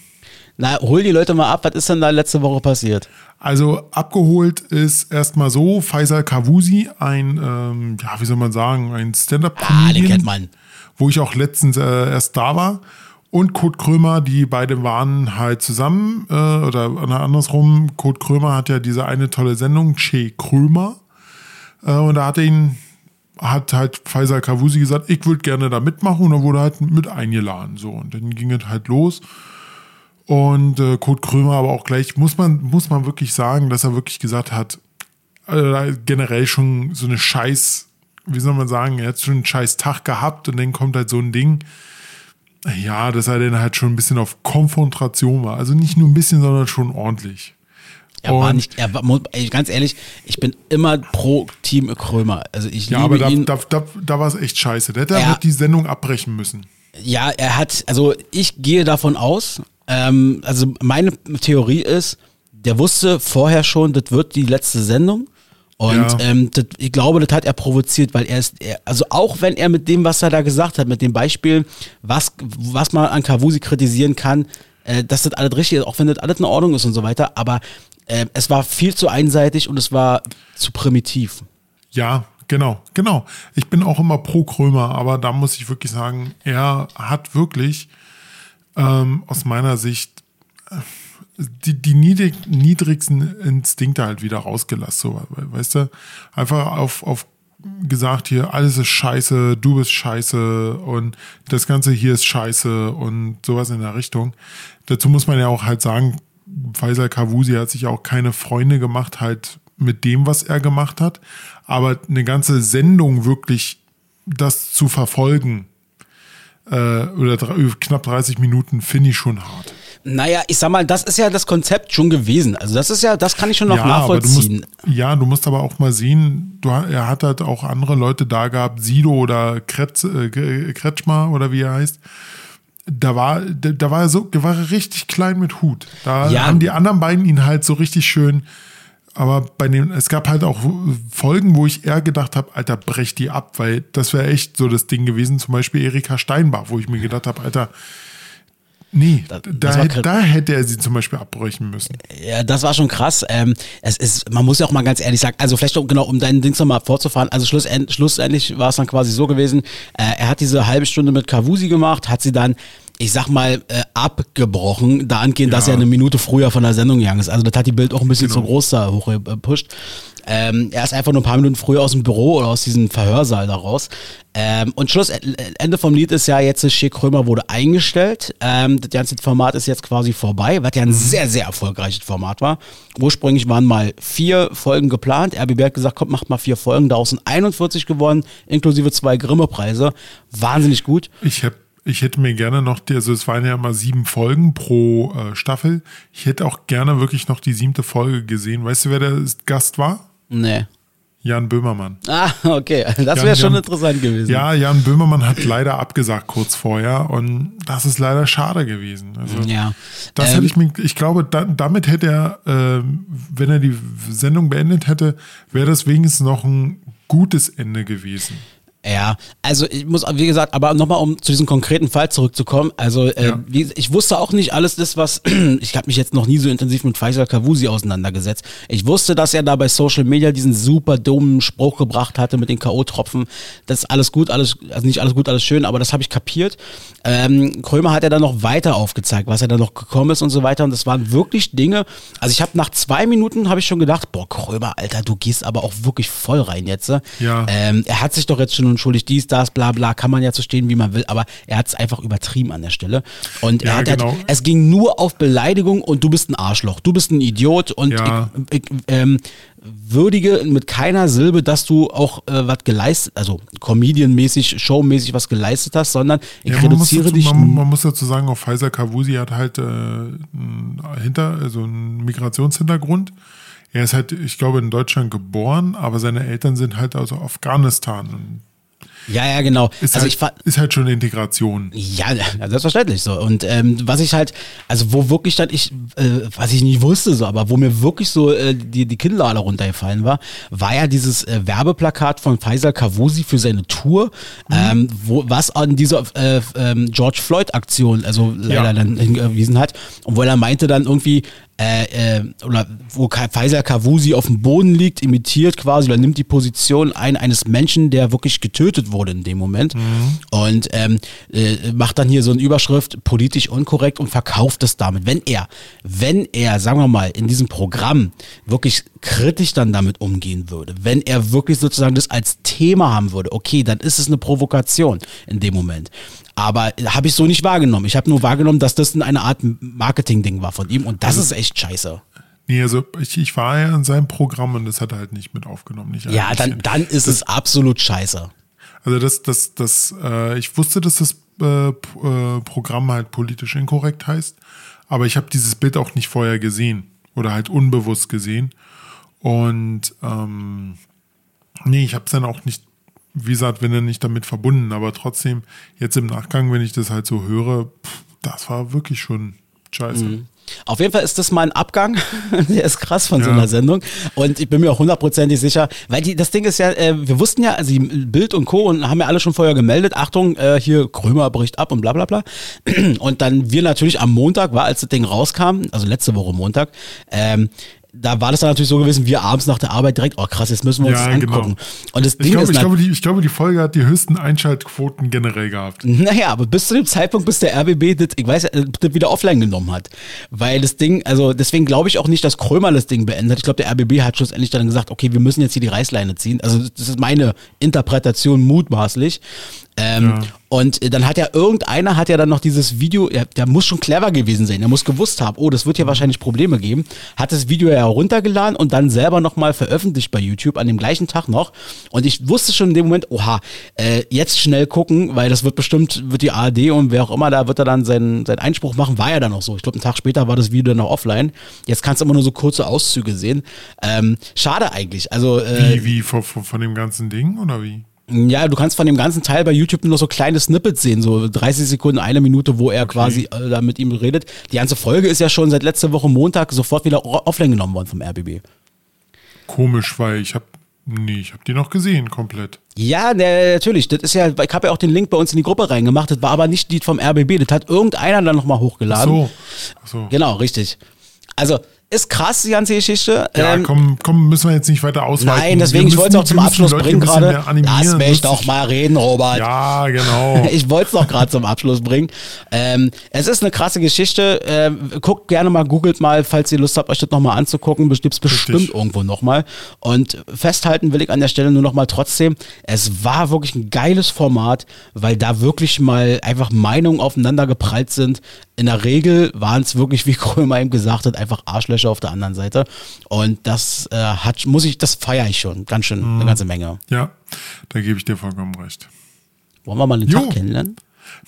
na, hol die Leute mal ab. Was ist denn da letzte Woche passiert? Also abgeholt ist erstmal so Faisal Kavusi, ein, ähm, ja, wie soll man sagen, ein Ah, Stand-Up-Comedian, den kennt man. wo ich auch letztens äh, erst da war. Und Kurt Krömer, die beide waren halt zusammen, äh, oder andersrum, Kurt Krömer hat ja diese eine tolle Sendung, Che Krömer. Äh, und da hat ihn, hat halt Faisal Kavusi gesagt, ich würde gerne da mitmachen und dann wurde halt mit eingeladen. So, und dann ging es halt los. Und äh, Kurt Krömer aber auch gleich, muss man, muss man wirklich sagen, dass er wirklich gesagt hat, äh, generell schon so eine Scheiß, wie soll man sagen, er hat schon einen scheiß Tag gehabt und dann kommt halt so ein Ding. Ja, dass er dann halt schon ein bisschen auf Konfrontation war. Also nicht nur ein bisschen, sondern schon ordentlich. Er war Und- nicht, er war, ganz ehrlich, ich bin immer pro Team Krömer. Also ich Ja, liebe aber da, ihn. da, da, da war es echt scheiße. Da hätte Ja. die Sendung abbrechen müssen. Ja, er hat, also ich gehe davon aus, Ähm, also meine Theorie ist, der wusste vorher schon, das wird die letzte Sendung. Und Ja. ähm, das, ich glaube, das hat er provoziert, weil er ist, er, also auch wenn er mit dem, was er da gesagt hat, mit dem Beispiel, was, was man an Kavusi kritisieren kann, äh, dass das alles richtig ist, auch wenn das alles in Ordnung ist und so weiter, aber äh, es war viel zu einseitig und es war zu primitiv. Ja, genau, genau. Ich bin auch immer pro Krömer, aber da muss ich wirklich sagen, er hat wirklich ähm, aus meiner Sicht äh, die, die niedrig, niedrigsten Instinkte halt wieder rausgelassen. So, we- weißt du, einfach auf, auf gesagt hier, alles ist scheiße, du bist scheiße und das Ganze hier ist scheiße und sowas in der Richtung. Dazu muss man ja auch halt sagen, Faisal Kavusi hat sich auch keine Freunde gemacht, halt mit dem, was er gemacht hat. Aber eine ganze Sendung wirklich das zu verfolgen, äh, oder knapp 30 Minuten, finde ich schon hart. Naja, ich sag mal, das ist ja das Konzept schon gewesen. Also das ist ja, das kann ich schon noch aber du musst, nachvollziehen. ja, du musst aber auch mal sehen, du, er hat halt auch andere Leute da gehabt, Sido oder Kretz, äh, Kretschmer oder wie er heißt. Da war, da, war er so, da war er richtig klein mit Hut. Da Ja. haben die anderen beiden ihn halt so richtig schön. Aber bei dem, es gab halt auch Folgen, wo ich eher gedacht habe, Alter, brech die ab, weil das wäre echt so das Ding gewesen, zum Beispiel Erika Steinbach, wo ich mir gedacht habe, Alter, nee, Das- da, das da hätte er sie zum Beispiel abbrechen müssen. Ja, das war schon krass. Ähm, es ist, man muss ja auch mal ganz ehrlich sagen, also vielleicht genau, um deinen Dings nochmal vorzufahren, also schlussend, schlussendlich war es dann quasi so gewesen, äh, er hat diese halbe Stunde mit Kavusi gemacht, hat sie dann, ich sag mal, äh, abgebrochen, da angehend, dass Ja. er eine Minute früher von der Sendung gegangen ist. Also das hat die Bild auch ein bisschen Genau. zu groß da hochgepusht. Ähm, er ist einfach nur ein paar Minuten früher aus dem Büro oder aus diesem Verhörsaal da raus. Ähm, und Schluss, äh, Ende vom Lied ist ja jetzt, Schick Krömer wurde eingestellt. Ähm, das ganze Format ist jetzt quasi vorbei, was ja ein sehr, sehr erfolgreiches Format war. Ursprünglich waren mal vier Folgen geplant. RBB hat gesagt, kommt, macht mal vier Folgen. Daraus sind 41 gewonnen, inklusive zwei Grimme-Preise. Wahnsinnig gut. Ich hab, ich hätte mir gerne noch, die, also es waren ja immer sieben Folgen pro äh, Staffel. Ich hätte auch gerne wirklich noch die siebte Folge gesehen. Weißt du, wer der Gast war? Nee. Jan Böhmermann. Ah, okay. Das wäre schon Jan- interessant gewesen. Ja, Jan Böhmermann hat leider abgesagt kurz vorher und das ist leider schade gewesen. Also, Ja. Das Ähm, hätte ich mir, ich glaube, da, damit hätte er, ähm, wenn er die Sendung beendet hätte, wäre das wenigstens noch ein gutes Ende gewesen. Ja, also ich muss, wie gesagt, aber nochmal, um zu diesem konkreten Fall zurückzukommen, also äh, Ja. wie, ich wusste auch nicht alles das, was, ich habe mich jetzt noch nie so intensiv mit Faisal Kavusi auseinandergesetzt. Ich wusste, dass er da bei Social Media diesen super dummen Spruch gebracht hatte mit den K.O.-Tropfen. Das ist alles gut, alles, also nicht alles gut, alles schön, aber das habe ich kapiert. Ähm, Krömer hat er dann noch weiter aufgezeigt, was er da noch gekommen ist und so weiter und das waren wirklich Dinge, also ich habe nach zwei Minuten habe ich schon gedacht, boah Krömer, Alter, du gehst aber auch wirklich voll rein jetzt. ne? Ja. Ähm, er hat sich doch jetzt schon entschuldigt, dies, das, bla bla, kann man ja so stehen, wie man will, aber er hat es einfach übertrieben an der Stelle. Und er Ja, hat, genau. halt, es ging nur auf Beleidigung und du bist ein Arschloch, du bist ein Idiot und Ja. ich, ich ähm, würdige mit keiner Silbe, dass du auch äh, was geleistet, also Comedian-mäßig, Show-mäßig was geleistet hast, sondern ich Ja, reduziere dazu, dich. man, man muss dazu sagen, auch Faisal Kavusi hat halt äh, einen Hinter, also einen Migrationshintergrund. Er ist halt, ich glaube, in Deutschland geboren, aber seine Eltern sind halt aus Afghanistan. Und ja, ja, genau. Ist, also halt, ich ist halt schon Integration. Ja, ja, selbstverständlich so. Und ähm, was ich halt, also wo wirklich dann ich, äh, was ich nicht wusste so, aber wo mir wirklich so äh, die, die Kinnlade runtergefallen war, war ja dieses äh, Werbeplakat von Faisal Kavusi für seine Tour, ähm, wo was an dieser äh, ähm, George Floyd Aktion, also leider Ja. dann hingewiesen hat, und wo er meinte dann irgendwie, äh, äh, oder wo Faisal Kavusi auf dem Boden liegt, imitiert quasi oder nimmt die Position ein eines Menschen, der wirklich getötet wurde in dem Moment und ähm, äh, macht dann hier so eine Überschrift politisch unkorrekt und verkauft es damit. Wenn er, wenn er, sagen wir mal, in diesem Programm wirklich kritisch dann damit umgehen würde, wenn er wirklich sozusagen das als Thema haben würde, okay, dann ist es eine Provokation in dem Moment. Aber habe ich so nicht wahrgenommen. Ich habe nur wahrgenommen, dass das eine Art Marketing-Ding war von ihm und das ist echt scheiße. Nee, also ich, ich war ja in seinem Programm und das hat er halt nicht mit aufgenommen. Nicht Ja, dann, dann ist es absolut scheiße. Also das, das, das, äh, ich wusste, dass das äh, äh, Programm halt politisch inkorrekt heißt, aber ich habe dieses Bild auch nicht vorher gesehen oder halt unbewusst gesehen. Und ähm, nee, ich habe es dann auch nicht, wie gesagt, wenn er nicht damit verbunden, aber trotzdem, jetzt im Nachgang, wenn ich das halt so höre, pff, das war wirklich schon scheiße. Mhm. Auf jeden Fall ist das mal ein Abgang. Der ist krass von so Ja. einer Sendung. Und ich bin mir auch hundertprozentig sicher, weil die, das Ding ist ja, äh, wir wussten ja, also die Bild und Co. und haben ja alle schon vorher gemeldet, Achtung, äh, hier Krömer bricht ab und bla bla bla. Und dann wir natürlich am Montag, war als das Ding rauskam, also letzte Woche Montag, ähm, da war das dann natürlich so gewesen, wir abends nach der Arbeit direkt, oh krass, jetzt müssen wir uns Ja, das genau. angucken. Und das Ich Ding glaube, ist ich, glaube, die, ich glaube, die Folge hat die höchsten Einschaltquoten generell gehabt. Naja, aber bis zu dem Zeitpunkt, bis der RBB das, ich weiß, äh, das wieder offline genommen hat. Weil das Ding, also deswegen glaube ich auch nicht, dass Krömer das Ding beendet hat. Ich glaube, der RBB hat schlussendlich dann gesagt, okay, wir müssen jetzt hier die Reißleine ziehen. Also das ist meine Interpretation mutmaßlich. Ähm, Ja. Und äh, dann hat ja irgendeiner hat ja dann noch dieses Video, der, der muss schon clever gewesen sein, der muss gewusst haben, oh, das wird hier wahrscheinlich Probleme geben, hat das Video ja runtergeladen und dann selber nochmal veröffentlicht bei YouTube an dem gleichen Tag noch. Und ich wusste schon in dem Moment, oha, äh, jetzt schnell gucken, weil das wird bestimmt, wird die ARD und wer auch immer, da wird er dann seinen, seinen Einspruch machen, war ja dann auch so. Ich glaube, einen Tag später war das Video dann noch offline. Jetzt kannst du immer nur so kurze Auszüge sehen. Ähm, schade eigentlich. Also äh, Wie, wie von, von dem ganzen Ding oder wie? Ja, du kannst von dem ganzen Teil bei YouTube nur so kleine Snippets sehen, so 30 Sekunden, eine Minute, wo er quasi äh, da mit ihm redet. Die ganze Folge ist ja schon seit letzter Woche Montag sofort wieder offline genommen worden vom RBB. Komisch, weil ich habe nee, ich habe die noch gesehen komplett. Ja, ne, natürlich. Das ist ja, ich habe ja auch den Link bei uns in die Gruppe reingemacht. Das war aber nicht die vom RBB. Das hat irgendeiner dann nochmal hochgeladen. So, Ach so. Genau, richtig. Also, ist krass, die ganze Geschichte. Ja, Ähm, komm, komm, müssen wir jetzt nicht weiter ausweiten. Nein, deswegen, ich wollte es auch zum Abschluss Leute bringen gerade. mich lustig. doch mal reden, Robert. Ja, genau. Ich wollte es doch gerade zum Abschluss bringen. Ähm, es ist eine krasse Geschichte. Ähm, guckt gerne mal, googelt mal, falls ihr Lust habt, euch das nochmal anzugucken. Gibt es bestimmt Richtig. irgendwo nochmal. Und festhalten will ich an der Stelle nur nochmal trotzdem, es war wirklich ein geiles Format, weil da wirklich mal einfach Meinungen aufeinander geprallt sind. In der Regel waren es wirklich, wie Krömer eben gesagt hat, einfach Arschlöcher auf der anderen Seite. Und das äh, hat, muss ich, das feiere ich schon. Ganz schön, Mhm. eine ganze Menge. Ja, da gebe ich dir vollkommen recht. Wollen wir mal einen Jo. Tag kennenlernen?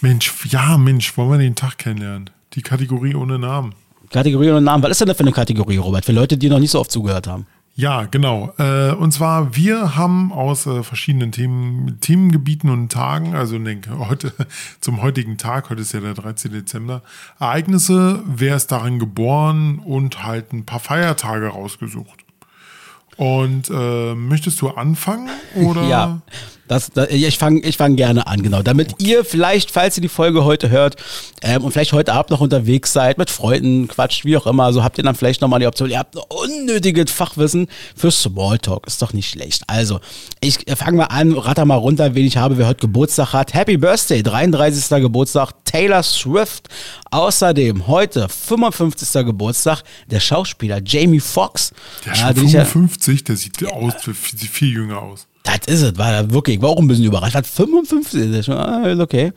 Mensch, ja, Mensch, wollen wir den Tag kennenlernen? Die Kategorie ohne Namen. Kategorie und Namen. Was ist denn das für eine Kategorie, Robert? Für Leute, die noch nicht so oft zugehört haben. Ja, genau. Äh, und zwar, wir haben aus äh, verschiedenen Themen, Themengebieten und Tagen, also ne, heute zum heutigen Tag, heute ist ja der 13. Dezember, Ereignisse, wer ist darin geboren und halt ein paar Feiertage rausgesucht. Und äh, möchtest du anfangen? Oder? Ja, das, das, ich fange ich fang gerne an, genau. Damit ihr vielleicht, falls ihr die Folge heute hört ähm, und vielleicht heute Abend noch unterwegs seid, mit Freunden, quatscht, wie auch immer, so habt ihr dann vielleicht nochmal die Option, ihr habt unnötiges Fachwissen für Smalltalk. Ist doch nicht schlecht. Also, ich äh, fange mal an, ratter mal runter, wen ich habe, wer heute Geburtstag hat. Happy Birthday, 33. Geburtstag, Taylor Swift. Außerdem heute 55. Geburtstag, der Schauspieler Jamie Foxx. Der ist Ja, schon ja- 55, der sieht aus, sieht viel jünger aus. Das ist es, war da wirklich, ich war auch ein bisschen überrascht. Hat 55 ist schon, ah, ist okay.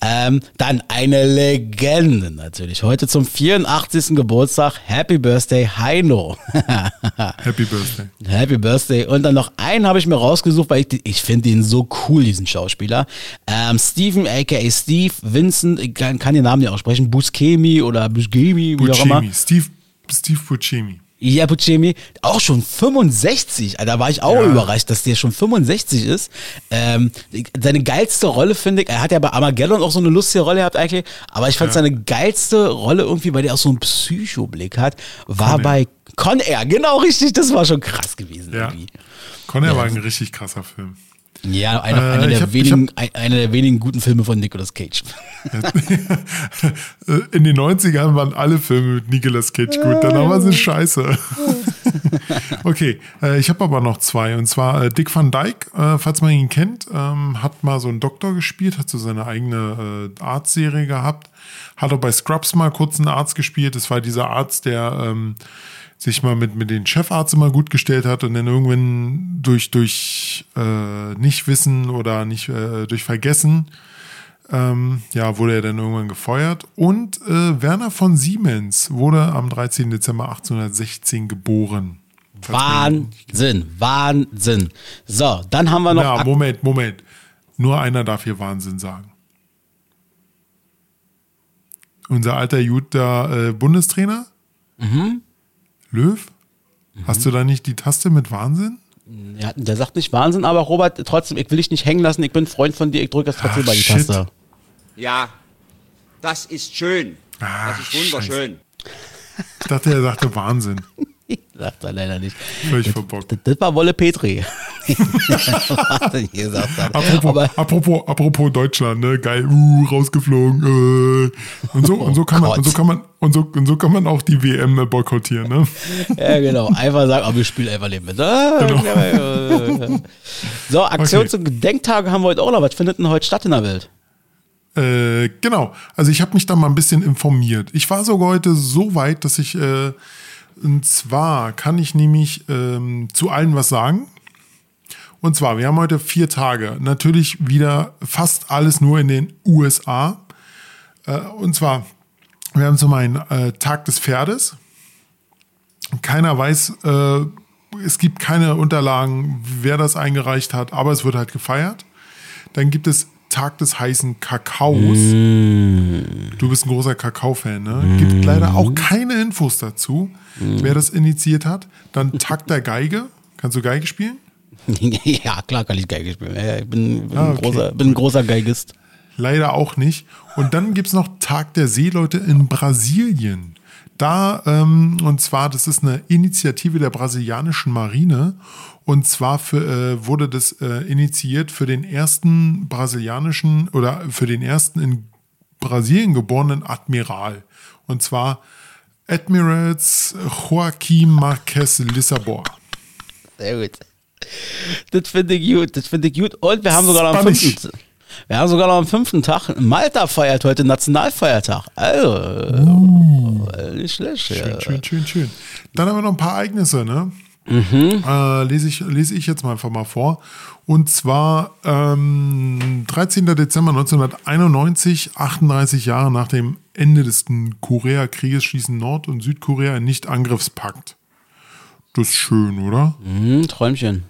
Ähm, dann eine Legende natürlich. Heute zum 84. Geburtstag. Happy Birthday, Heino. Happy Birthday. Happy Birthday. Und dann noch einen habe ich mir rausgesucht, weil ich, ich finde ihn so cool, diesen Schauspieler. Ähm, Steven, aka Steve, Vincent, ich kann, kann den Namen nicht aussprechen, Buscemi oder Buscemi, wie auch immer. Steve, Steve Buscemi. Ja, Buscemi, auch schon 65. Da war ich auch Ja. überrascht, dass der schon 65 ist. Ähm, seine geilste Rolle finde ich, er hat ja bei Armageddon auch so eine lustige Rolle gehabt eigentlich, aber ich fand seine geilste Rolle irgendwie, weil der auch so einen Psychoblick hat, war Con Air. bei Con Air. Genau richtig, das war schon krass gewesen Ja. irgendwie. Conner war ein richtig krasser Film. Ja, einer, Äh, einer, ich der hab- wenigen, ein- einer der wenigen guten Filme von Nicolas Cage. In den 90ern waren alle Filme mit Nicolas Cage gut, danach war sie scheiße. okay, äh, ich habe aber noch zwei. Und zwar äh, Dick Van Dyke, äh, falls man ihn kennt, ähm, hat mal so einen Doktor gespielt, hat so seine eigene äh, Arztserie gehabt. Hat auch bei Scrubs mal kurz einen Arzt gespielt. Das war dieser Arzt, der ähm, sich mal mit, mit den Chefarzt immer gut gestellt hat und dann irgendwann durch, durch äh, Nichtwissen oder nicht äh, durch Vergessen ähm, ja, wurde er dann irgendwann gefeuert. Und äh, Werner von Siemens wurde am 13. Dezember 1816 geboren. Wahnsinn, Wahnsinn. So, dann haben wir noch. Ja, Moment, Moment. Nur einer darf hier Wahnsinn sagen. Unser alter Juter äh, Bundestrainer? Mhm. Löw? Hast du da nicht die Taste mit Wahnsinn? Ja, der sagt nicht Wahnsinn, aber Robert, trotzdem, ich will dich nicht hängen lassen. Ich bin Freund von dir, ich drücke das trotzdem Ach, bei die shit. Taste. Ja, das ist schön. Ah, Das ist wunderschön. Ich dachte, er sagte Wahnsinn. Sagt er leider nicht. Völlig verbockt. Das, das war Wolle Petri. Apropos, apropos, apropos Deutschland, ne? Geil, uh, rausgeflogen. Äh. Und so, und so kann man, Gott. und so kann man, und so, und so kann man auch die WM boykottieren, ne? Ja, genau. Einfach sagen, aber wir spielen einfach nicht mit. Ah, So, Aktion Okay. zum Gedenktage haben wir heute auch noch. Was findet denn heute statt in der Welt? Äh, genau. Also ich habe mich da mal ein bisschen informiert. Ich war sogar heute so weit, dass ich, äh, und zwar kann ich nämlich ähm, zu allen was sagen. Und zwar, wir haben heute vier Tage. Natürlich wieder fast alles nur in den USA. Äh, und zwar, wir haben zum einen äh, Tag des Pferdes. Keiner weiß, äh, es gibt keine Unterlagen, wer das eingereicht hat, aber es wird halt gefeiert. Dann gibt es Tag des heißen Kakaos. Du bist ein großer Kakao-Fan, ne? Gibt leider auch keine Infos dazu, wer das initiiert hat. Dann Tag der Geige. Kannst du Geige spielen? ja, klar kann ich Geige spielen. Ich bin, bin, Ah, ein, okay. großer, bin ein großer Geigist. Leider auch nicht. Und dann gibt es noch Tag der Seeleute in Brasilien. Da, ähm, und zwar, das ist eine Initiative der brasilianischen Marine. Und zwar für, äh, wurde das äh, initiiert für den ersten brasilianischen oder für den ersten in Brasilien geborenen Admiral. Und zwar Admirals Joaquim Marques Lissabon. Sehr gut. Das finde ich gut, das finde ich gut. Und wir haben sogar noch einen 15 wir haben sogar noch am fünften Tag, Malta feiert heute Nationalfeiertag. Also, äh, nicht schlecht. ja. Schön, schön, schön, schön. Dann haben wir noch ein paar Ereignisse, ne? Äh, lese, ich, lese ich jetzt mal einfach mal vor. Und zwar ähm, 13. Dezember 1991, 38 Jahre nach dem Ende des Koreakrieges, schließen Nord- und Südkorea einen Nicht-Angriffspakt. Das ist schön, oder? Hm, Träumchen.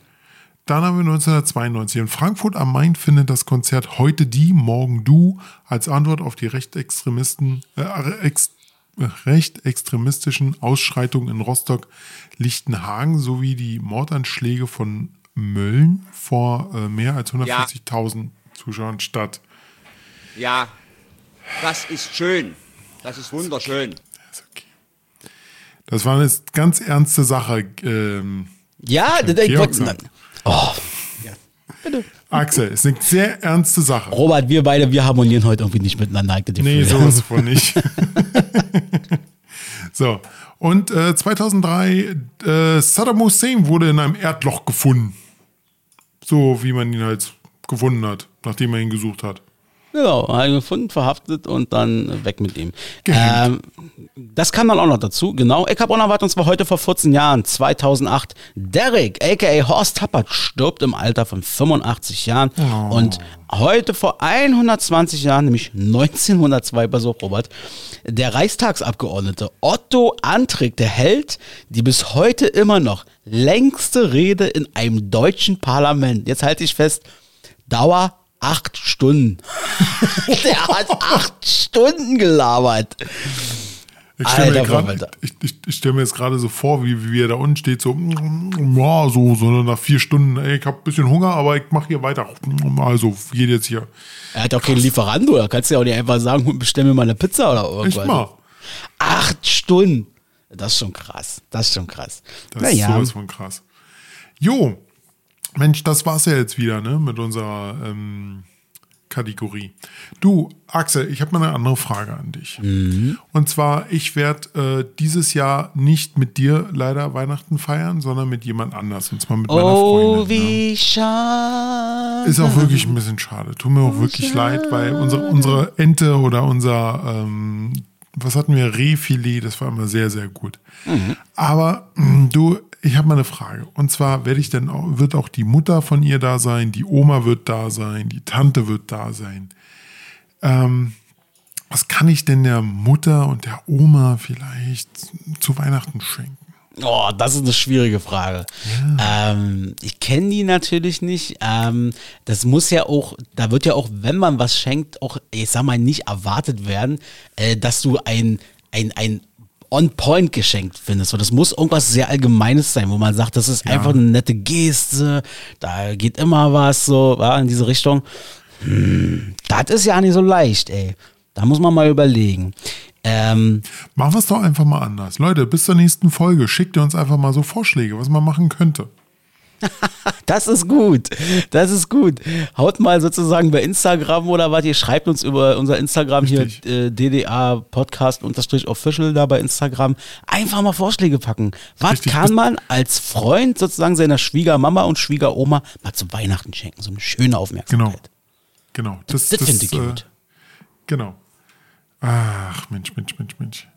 Dann haben wir 1992. In Frankfurt am Main findet das Konzert Heute die, Morgen du als Antwort auf die Rechtsextremisten, äh, ex, äh, rechtsextremistischen Ausschreitungen in Rostock, Lichtenhagen sowie die Mordanschläge von Mölln vor äh, mehr als 140.000 Zuschauern statt. Ja, das ist schön. Das ist wunderschön. Ist okay. Das war eine ganz ernste Sache. Ähm, Ja, das, ich Georg wollte. sagt. Oh, Axel, ist eine sehr ernste Sache. Robert, wir beide, wir harmonieren heute irgendwie nicht miteinander. Nee, Gefühl. sowas von nicht. so, und äh, 2003, äh, Saddam Hussein wurde in einem Erdloch gefunden. So wie man ihn halt gefunden hat, nachdem man ihn gesucht hat. Genau, hat ihn gefunden, verhaftet und dann weg mit ihm. Ähm, das kam dann auch noch dazu, genau. Ich habe was, und zwar heute vor 14 Jahren, 2008. Derek, a.k.a. Horst Tappert, stirbt im Alter von 85 Jahren. Und heute vor 120 Jahren, nämlich 1902, bei so Robert, der Reichstagsabgeordnete Otto Antrick, der hält die bis heute immer noch längste Rede in einem deutschen Parlament. Jetzt halte ich fest, Dauer acht Stunden. Der hat acht Stunden gelabert. Ich stelle mir, grad- ich, ich, ich stell mir jetzt gerade so vor, wie, wie er da unten steht, so, ja, so, sondern nach vier Stunden, ey, ich habe ein bisschen Hunger, aber ich mache hier weiter. Also, geht jetzt hier. Er hat doch keinen Lieferando, da kannst du ja auch nicht einfach sagen, bestell mir mal eine Pizza oder irgendwas. mal. Acht Stunden. Das ist schon krass. Das ist schon krass. Das naja, ist sowas von krass. Jo, Mensch, das war's ja jetzt wieder, ne, mit unserer ähm, Kategorie. Du, Axel, ich habe mal eine andere Frage an dich. Mhm. Und zwar, ich werde äh, dieses Jahr nicht mit dir leider Weihnachten feiern, sondern mit jemand anders. Und zwar mit meiner oh, Freundin. ne? wie schade. Ist auch wirklich ein bisschen schade. Tut mir auch wirklich leid, weil unsere, unsere Ente oder unser, ähm, was hatten wir, Rehfilet, das war immer sehr, sehr gut. Aber mh, du, ich habe mal eine Frage. Und zwar werde ich dann auch, wird auch die Mutter von ihr da sein, die Oma wird da sein, die Tante wird da sein. Ähm, was kann ich denn der Mutter und der Oma vielleicht zu Weihnachten schenken? Oh, das ist eine schwierige Frage. Ähm, ich kenne die natürlich nicht. Ähm, das muss ja auch, da wird ja auch, wenn man was schenkt, auch, ich sag mal, nicht erwartet werden, äh, dass du ein, ein, ein On-Point geschenkt findest. So, das muss irgendwas sehr Allgemeines sein, wo man sagt, das ist einfach eine nette Geste, da geht immer was so ja, in diese Richtung. Hm, das ist ja nicht so leicht, ey. Da muss man mal überlegen. Ähm, Machen wir es doch einfach mal anders. Leute, bis zur nächsten Folge schickt ihr uns einfach mal so Vorschläge, was man machen könnte. Das ist gut. Das ist gut. Haut mal sozusagen bei Instagram oder was, ihr schreibt uns über unser Instagram Richtig. hier, äh, DDA Podcast unterstrich official da bei Instagram. Einfach mal Vorschläge packen. Was Richtig. kann man als Freund sozusagen seiner Schwiegermama und Schwiegeroma mal zu Weihnachten schenken? So eine schöne Aufmerksamkeit. Genau. Das, Das finde ich äh, gut. Genau. Ach, Mensch, Mensch, Mensch, Mensch.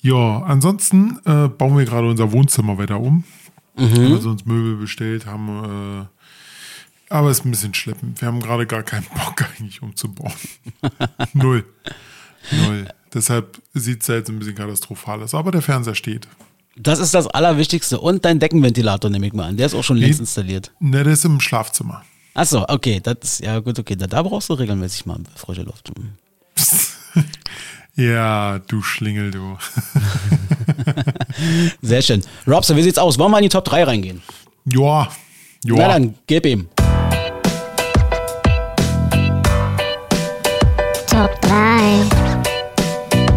Ja, ansonsten äh, bauen wir gerade unser Wohnzimmer weiter um. Mhm. Haben wir uns Möbel bestellt, haben, äh, aber es ist ein bisschen schleppend. Wir haben gerade gar keinen Bock eigentlich umzubauen. Null. Null. Deshalb sieht es jetzt ein bisschen katastrophal aus. Aber der Fernseher steht. Das ist das Allerwichtigste. Und dein Deckenventilator nehme ich mal an. Der ist auch schon längst installiert. Ne, der ist im Schlafzimmer. Achso, okay, das ist ja gut, okay. Da, da brauchst du regelmäßig mal frische Luft. Ja, du Schlingel, du. Sehr schön. Robson, wie sieht's aus? Wollen wir in die Top 3 reingehen? Ja. Na Ja. dann, gib ihm. Top 3.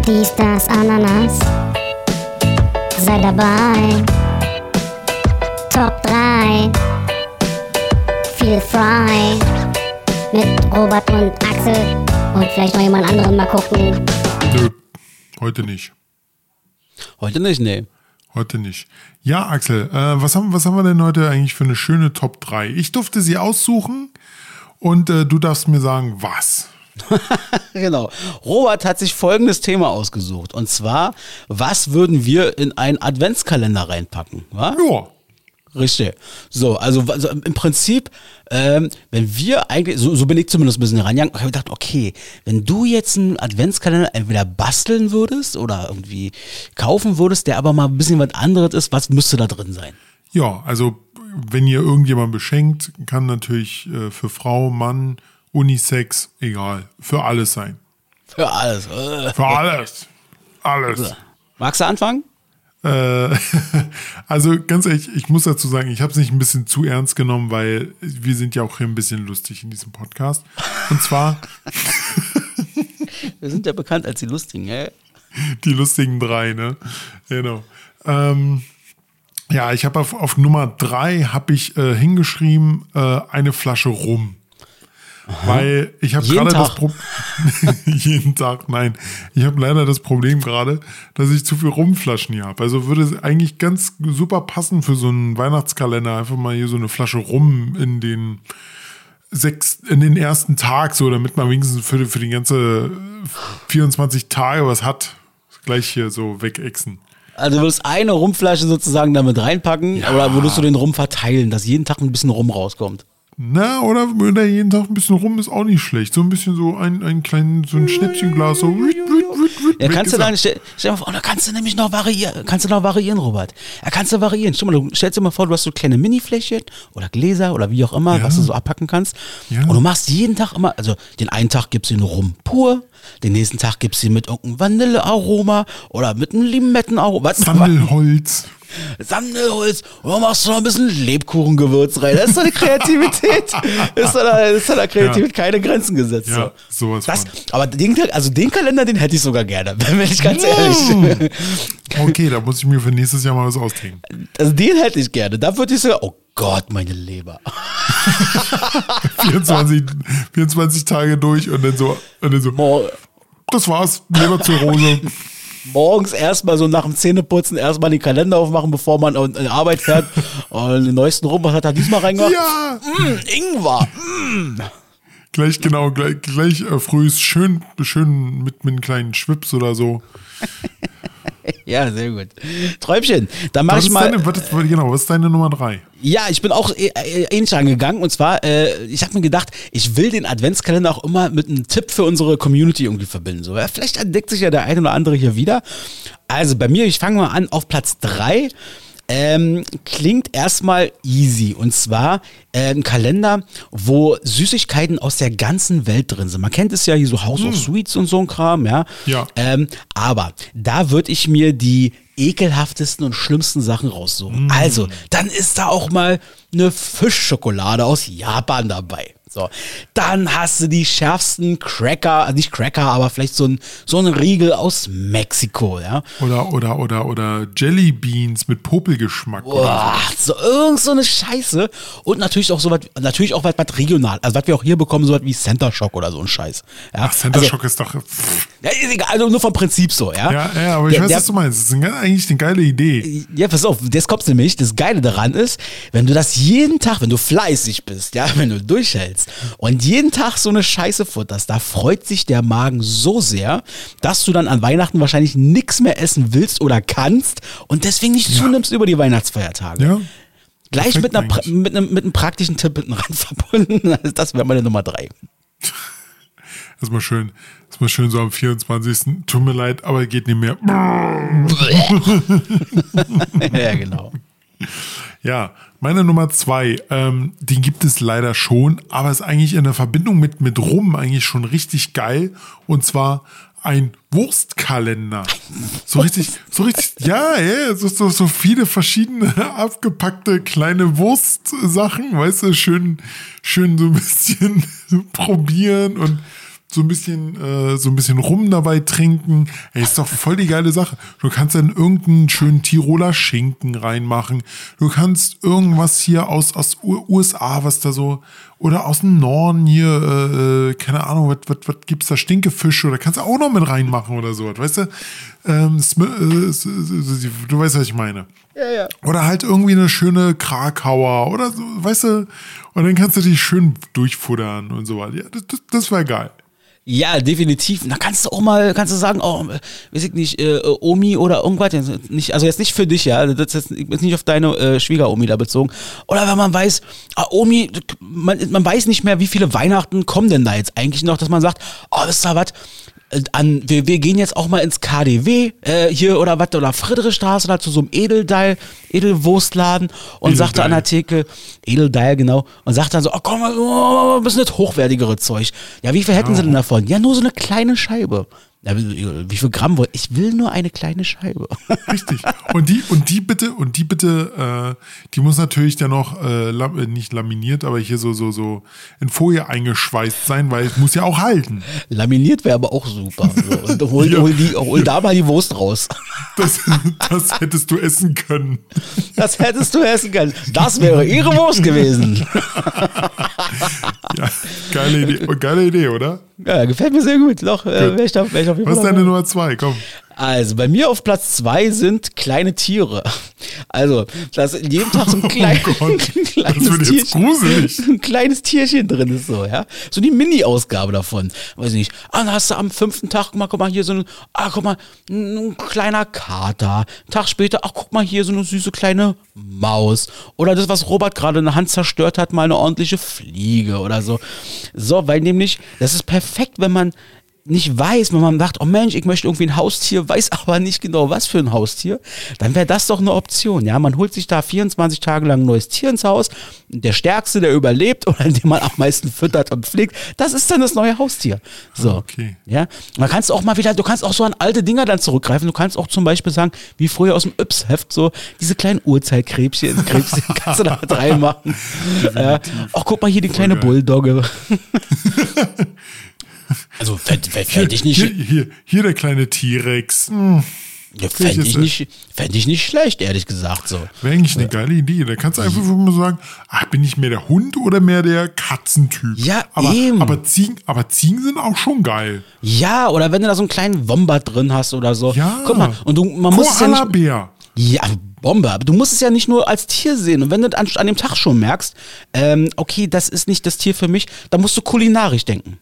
Dies, das, Ananas. Sei dabei. Top 3. Feel frei. Mit Robert und Axel. Und vielleicht noch jemand anderen mal gucken. Nö. Heute nicht. Heute nicht, nee. Heute nicht. Ja, Axel, äh, was, haben, was haben wir denn heute eigentlich für eine schöne Top 3? Ich durfte sie aussuchen und äh, du darfst mir sagen, was. Genau. Robert hat sich folgendes Thema ausgesucht. Und zwar, was würden wir in einen Adventskalender reinpacken? Wa? Ja. Richtig. So, also, also im Prinzip, ähm, wenn wir eigentlich, so, so bin ich zumindest ein bisschen rangegangen, habe ich gedacht, okay, wenn du jetzt einen Adventskalender entweder basteln würdest oder irgendwie kaufen würdest, der aber mal ein bisschen was anderes ist, was müsste da drin sein? Ja, also wenn ihr irgendjemand beschenkt, kann natürlich äh, für Frau, Mann, Unisex, egal, für alles sein. Für alles. Für alles. Alles. Magst du anfangen? Äh, also ganz ehrlich, ich muss dazu sagen, ich habe es nicht ein bisschen zu ernst genommen, weil wir sind ja auch hier ein bisschen lustig in diesem Podcast. Und zwar Wir sind ja bekannt als die Lustigen, ey. die lustigen drei, ne? Genau. Ähm, ja, ich habe auf, auf Nummer drei habe ich äh, hingeschrieben äh, eine Flasche Rum. Weil ich habe gerade das? Problem. jeden Tag, nein. Ich habe leider das Problem gerade, dass ich zu viel Rumflaschen hier habe. Also würde es eigentlich ganz super passen für so einen Weihnachtskalender. Einfach mal hier so eine Flasche Rum in den sechs, in den ersten Tag, so, damit man wenigstens für, für die ganze 24 Tage was hat. Gleich hier so wegexen. Also würdest eine Rumflasche sozusagen damit reinpacken, oder würdest du den Rum verteilen, dass jeden Tag ein bisschen Rum rauskommt? Na, oder, oder jeden Tag ein bisschen rum ist auch nicht schlecht. So ein bisschen so ein, ein kleines, so ein Schnäppchenglas, so. Wüt, wüt, wüt, wüt, Ja, kannst du er. dann, stell, stell mal vor, da kannst du nämlich noch variieren, kannst du noch variieren, Robert. Ja, kannst du variieren. Stell, mal, du stellst dir mal vor, du hast so kleine Minifläschchen oder Gläser oder wie auch immer, Ja. was du so abpacken kannst. Ja. Und du machst jeden Tag immer, also den einen Tag gibst du ihn rum pur, den nächsten Tag gibst du ihn mit irgendeinem Vanillearoma oder mit einem Limettenaroma. Was? Sandelholz. Sandelholz. Und dann machst du noch ein bisschen Lebkuchengewürz rein. Das ist doch eine Kreativität. ist doch da, ist der Kreativität keine Grenzen gesetzt. Ja, so. sowas Das, aber den, also den Kalender, den hätte ich sogar gerne, wenn ich ganz ehrlich. Okay, da muss ich mir für nächstes Jahr mal was ausdenken. Also den hätte ich gerne. Da würde ich sogar, oh Gott, meine Leber. 24, 24 Tage durch und dann so, und dann so Mor das war's, Leberzirrhose. Morgens erstmal so nach dem Zähneputzen erstmal den Kalender aufmachen, bevor man in die Arbeit fährt. Und den neuesten Rum, was hat er diesmal reingemacht? ja, Mm, Ingwer. gleich genau, gleich, gleich äh, früh ist schön, schön mit, mit einem kleinen Schwips oder so. Ja, sehr gut. Träumchen. Dann mache Was ich mal. deine, was ist, genau, was ist deine Nummer drei? Ja, ich bin auch äh, äh, ähnlich angegangen. Und zwar, äh, ich habe mir gedacht, ich will den Adventskalender auch immer mit einem Tipp für unsere Community irgendwie verbinden. So, ja, vielleicht entdeckt sich ja der eine oder andere hier wieder. Also bei mir, ich fange mal an auf Platz drei. Ähm, klingt erstmal easy. Und zwar äh, ein Kalender, wo Süßigkeiten aus der ganzen Welt drin sind. Man kennt es ja hier so House of Sweets und so ein Kram, ja. Ja. Ähm, aber da würde ich mir die ekelhaftesten und schlimmsten Sachen raussuchen. Also, dann ist da auch mal eine Fischschokolade aus Japan dabei. So, dann hast du die schärfsten Cracker, also nicht Cracker, aber vielleicht so ein, so ein Riegel aus Mexiko, ja. Oder, oder, oder, oder Jelly Beans mit Popelgeschmack. Boah, so irgend so eine Scheiße. Und natürlich auch so was, natürlich auch was, was regional. Also was wir auch hier bekommen, so was wie Center Shock oder so ein Scheiß. Ja, Ach, Center also, Shock ist doch. Pff. Ja, ist egal, also nur vom Prinzip so, ja. Ja, ja, aber ich Der- weiß, der- was du meinst. Das ist eigentlich eine geile Idee. Ja, pass auf, das kommt nämlich. Das Geile daran ist, wenn du das jeden Tag, wenn du fleißig bist, ja, wenn du durchhältst und jeden Tag so eine Scheiße futterst, da freut sich der Magen so sehr, dass du dann an Weihnachten wahrscheinlich nichts mehr essen willst oder kannst und deswegen nicht zunimmst über die Weihnachtsfeiertage. Ja. Gleich mit, einer, mit, einem, mit einem praktischen Tipp hinten ran verbunden. Das wäre meine Nummer drei. Erstmal schön, erstmal schön so am 24. Tut mir leid, aber geht nicht mehr. ja, genau. Ja, meine Nummer zwei, ähm, den gibt es leider schon, aber ist eigentlich in der Verbindung mit, mit Rum eigentlich schon richtig geil. Und zwar ein Wurstkalender. So richtig, so richtig, ja, ja, so, so, so viele verschiedene abgepackte kleine Wurstsachen, weißt du, schön, schön so ein bisschen probieren und so ein bisschen, äh, so ein bisschen rum dabei trinken. Ey, ist doch voll die geile Sache. Du kannst dann irgendeinen schönen Tiroler Schinken reinmachen. Du kannst irgendwas hier aus, aus USA, was da so, oder aus dem Norden hier, äh, äh, keine Ahnung, was, was, was gibt's da, Stinkefisch oder kannst du auch noch mit reinmachen oder so, weißt du? Ähm, äh, du weißt, was ich meine. Ja, ja. Oder halt irgendwie eine schöne Krakauer oder so, weißt du? Und dann kannst du dich schön durchfuttern und so weiter. Ja, das, das, das wäre geil. Ja, definitiv. Da kannst du auch mal, kannst du sagen, oh, weiß ich nicht, äh, äh, Omi oder irgendwas, nicht, also jetzt nicht für dich, ja, das ist jetzt nicht auf deine äh, Schwiegeromi da bezogen. Oder wenn man weiß, ah, Omi, man, man weiß nicht mehr, wie viele Weihnachten kommen denn da jetzt eigentlich noch, dass man sagt, oh, wisst ihr was, an, wir, wir gehen jetzt auch mal ins KDW äh, hier oder was, oder Friedrichstraße oder zu so einem Edeldeil, Edelwurstladen und sagte an der Theke, Edeldeil, genau, und sagt dann so, oh komm, oh, ein bisschen das hochwertigere Zeug. Ja, wie viel hätten sie denn davon? Ja, nur so eine kleine Scheibe. Wie viel Gramm wollt? Ich will nur eine kleine Scheibe. Richtig. Und die, und die bitte, und die bitte, äh, die muss natürlich dann noch äh, lam, äh, nicht laminiert, aber hier so, so, so in Folie eingeschweißt sein, weil es muss ja auch halten. Laminiert wäre aber auch super. So, und hol, Ja. hol, die, hol da mal die Wurst raus. Das, das hättest du essen können. Das hättest du essen können. Das wäre ihre Wurst gewesen. Ja, geile Idee, geile Idee, oder? Ja, gefällt mir sehr gut. Doch, äh, wär ich da, wär ich auf jeden Was ist deine. Nummer zwei? Komm. Also, bei mir auf Platz zwei sind kleine Tiere. Also, da ist jeden Tag so ein, klein, Oh Gott, ein kleines Tierchen. gruselig. Ein kleines Tierchen drin ist so, ja. So die Mini-Ausgabe davon. Weiß ich nicht. Ah, dann hast du am fünften Tag, guck mal, guck mal, hier so ein, ah, guck mal, ein, ein kleiner Kater. Einen Tag später, ach, guck mal, hier so eine süße kleine Maus. Oder das, was Robert gerade in der Hand zerstört hat, mal eine ordentliche Fliege oder so. So, weil nämlich, das ist perfekt, wenn man nicht weiß, wenn man sagt, oh Mensch, ich möchte irgendwie ein Haustier, weiß aber nicht genau, was für ein Haustier, dann wäre das doch eine Option. Ja, man holt sich da 24 Tage lang ein neues Tier ins Haus. Der Stärkste, der überlebt oder den man am meisten füttert und pflegt, das ist dann das neue Haustier. So. Okay. Ja, dann kannst auch mal wieder, du kannst auch so an alte Dinger dann zurückgreifen. Du kannst auch zum Beispiel sagen, wie früher aus dem Yps-Heft, so diese kleinen Urzeitkrebschen, Krebschen kannst du da mit reinmachen. Ach, guck mal hier die kleine. Bulldogge. Also fände fänd ich nicht, Hier, hier, hier der kleine T-Rex. Hm, ja, fänd ist ich er. nicht, fänd ich nicht schlecht, ehrlich gesagt so. Wäre eigentlich eine geile Idee. Da kannst du einfach mal sagen, ach, bin ich mehr der Hund oder mehr der Katzentyp? Ja, aber, eben. Aber Ziegen, aber Ziegen sind auch schon geil. Ja, oder wenn du da so einen kleinen Wombat drin hast oder so. Ja. Guck mal, und du, man muss es ja nicht, Koala-Bär. Ja, Bombe. Aber du musst es ja nicht nur als Tier sehen. Und wenn du an, an dem Tag schon merkst, ähm, okay, das ist nicht das Tier für mich, dann musst du kulinarisch denken.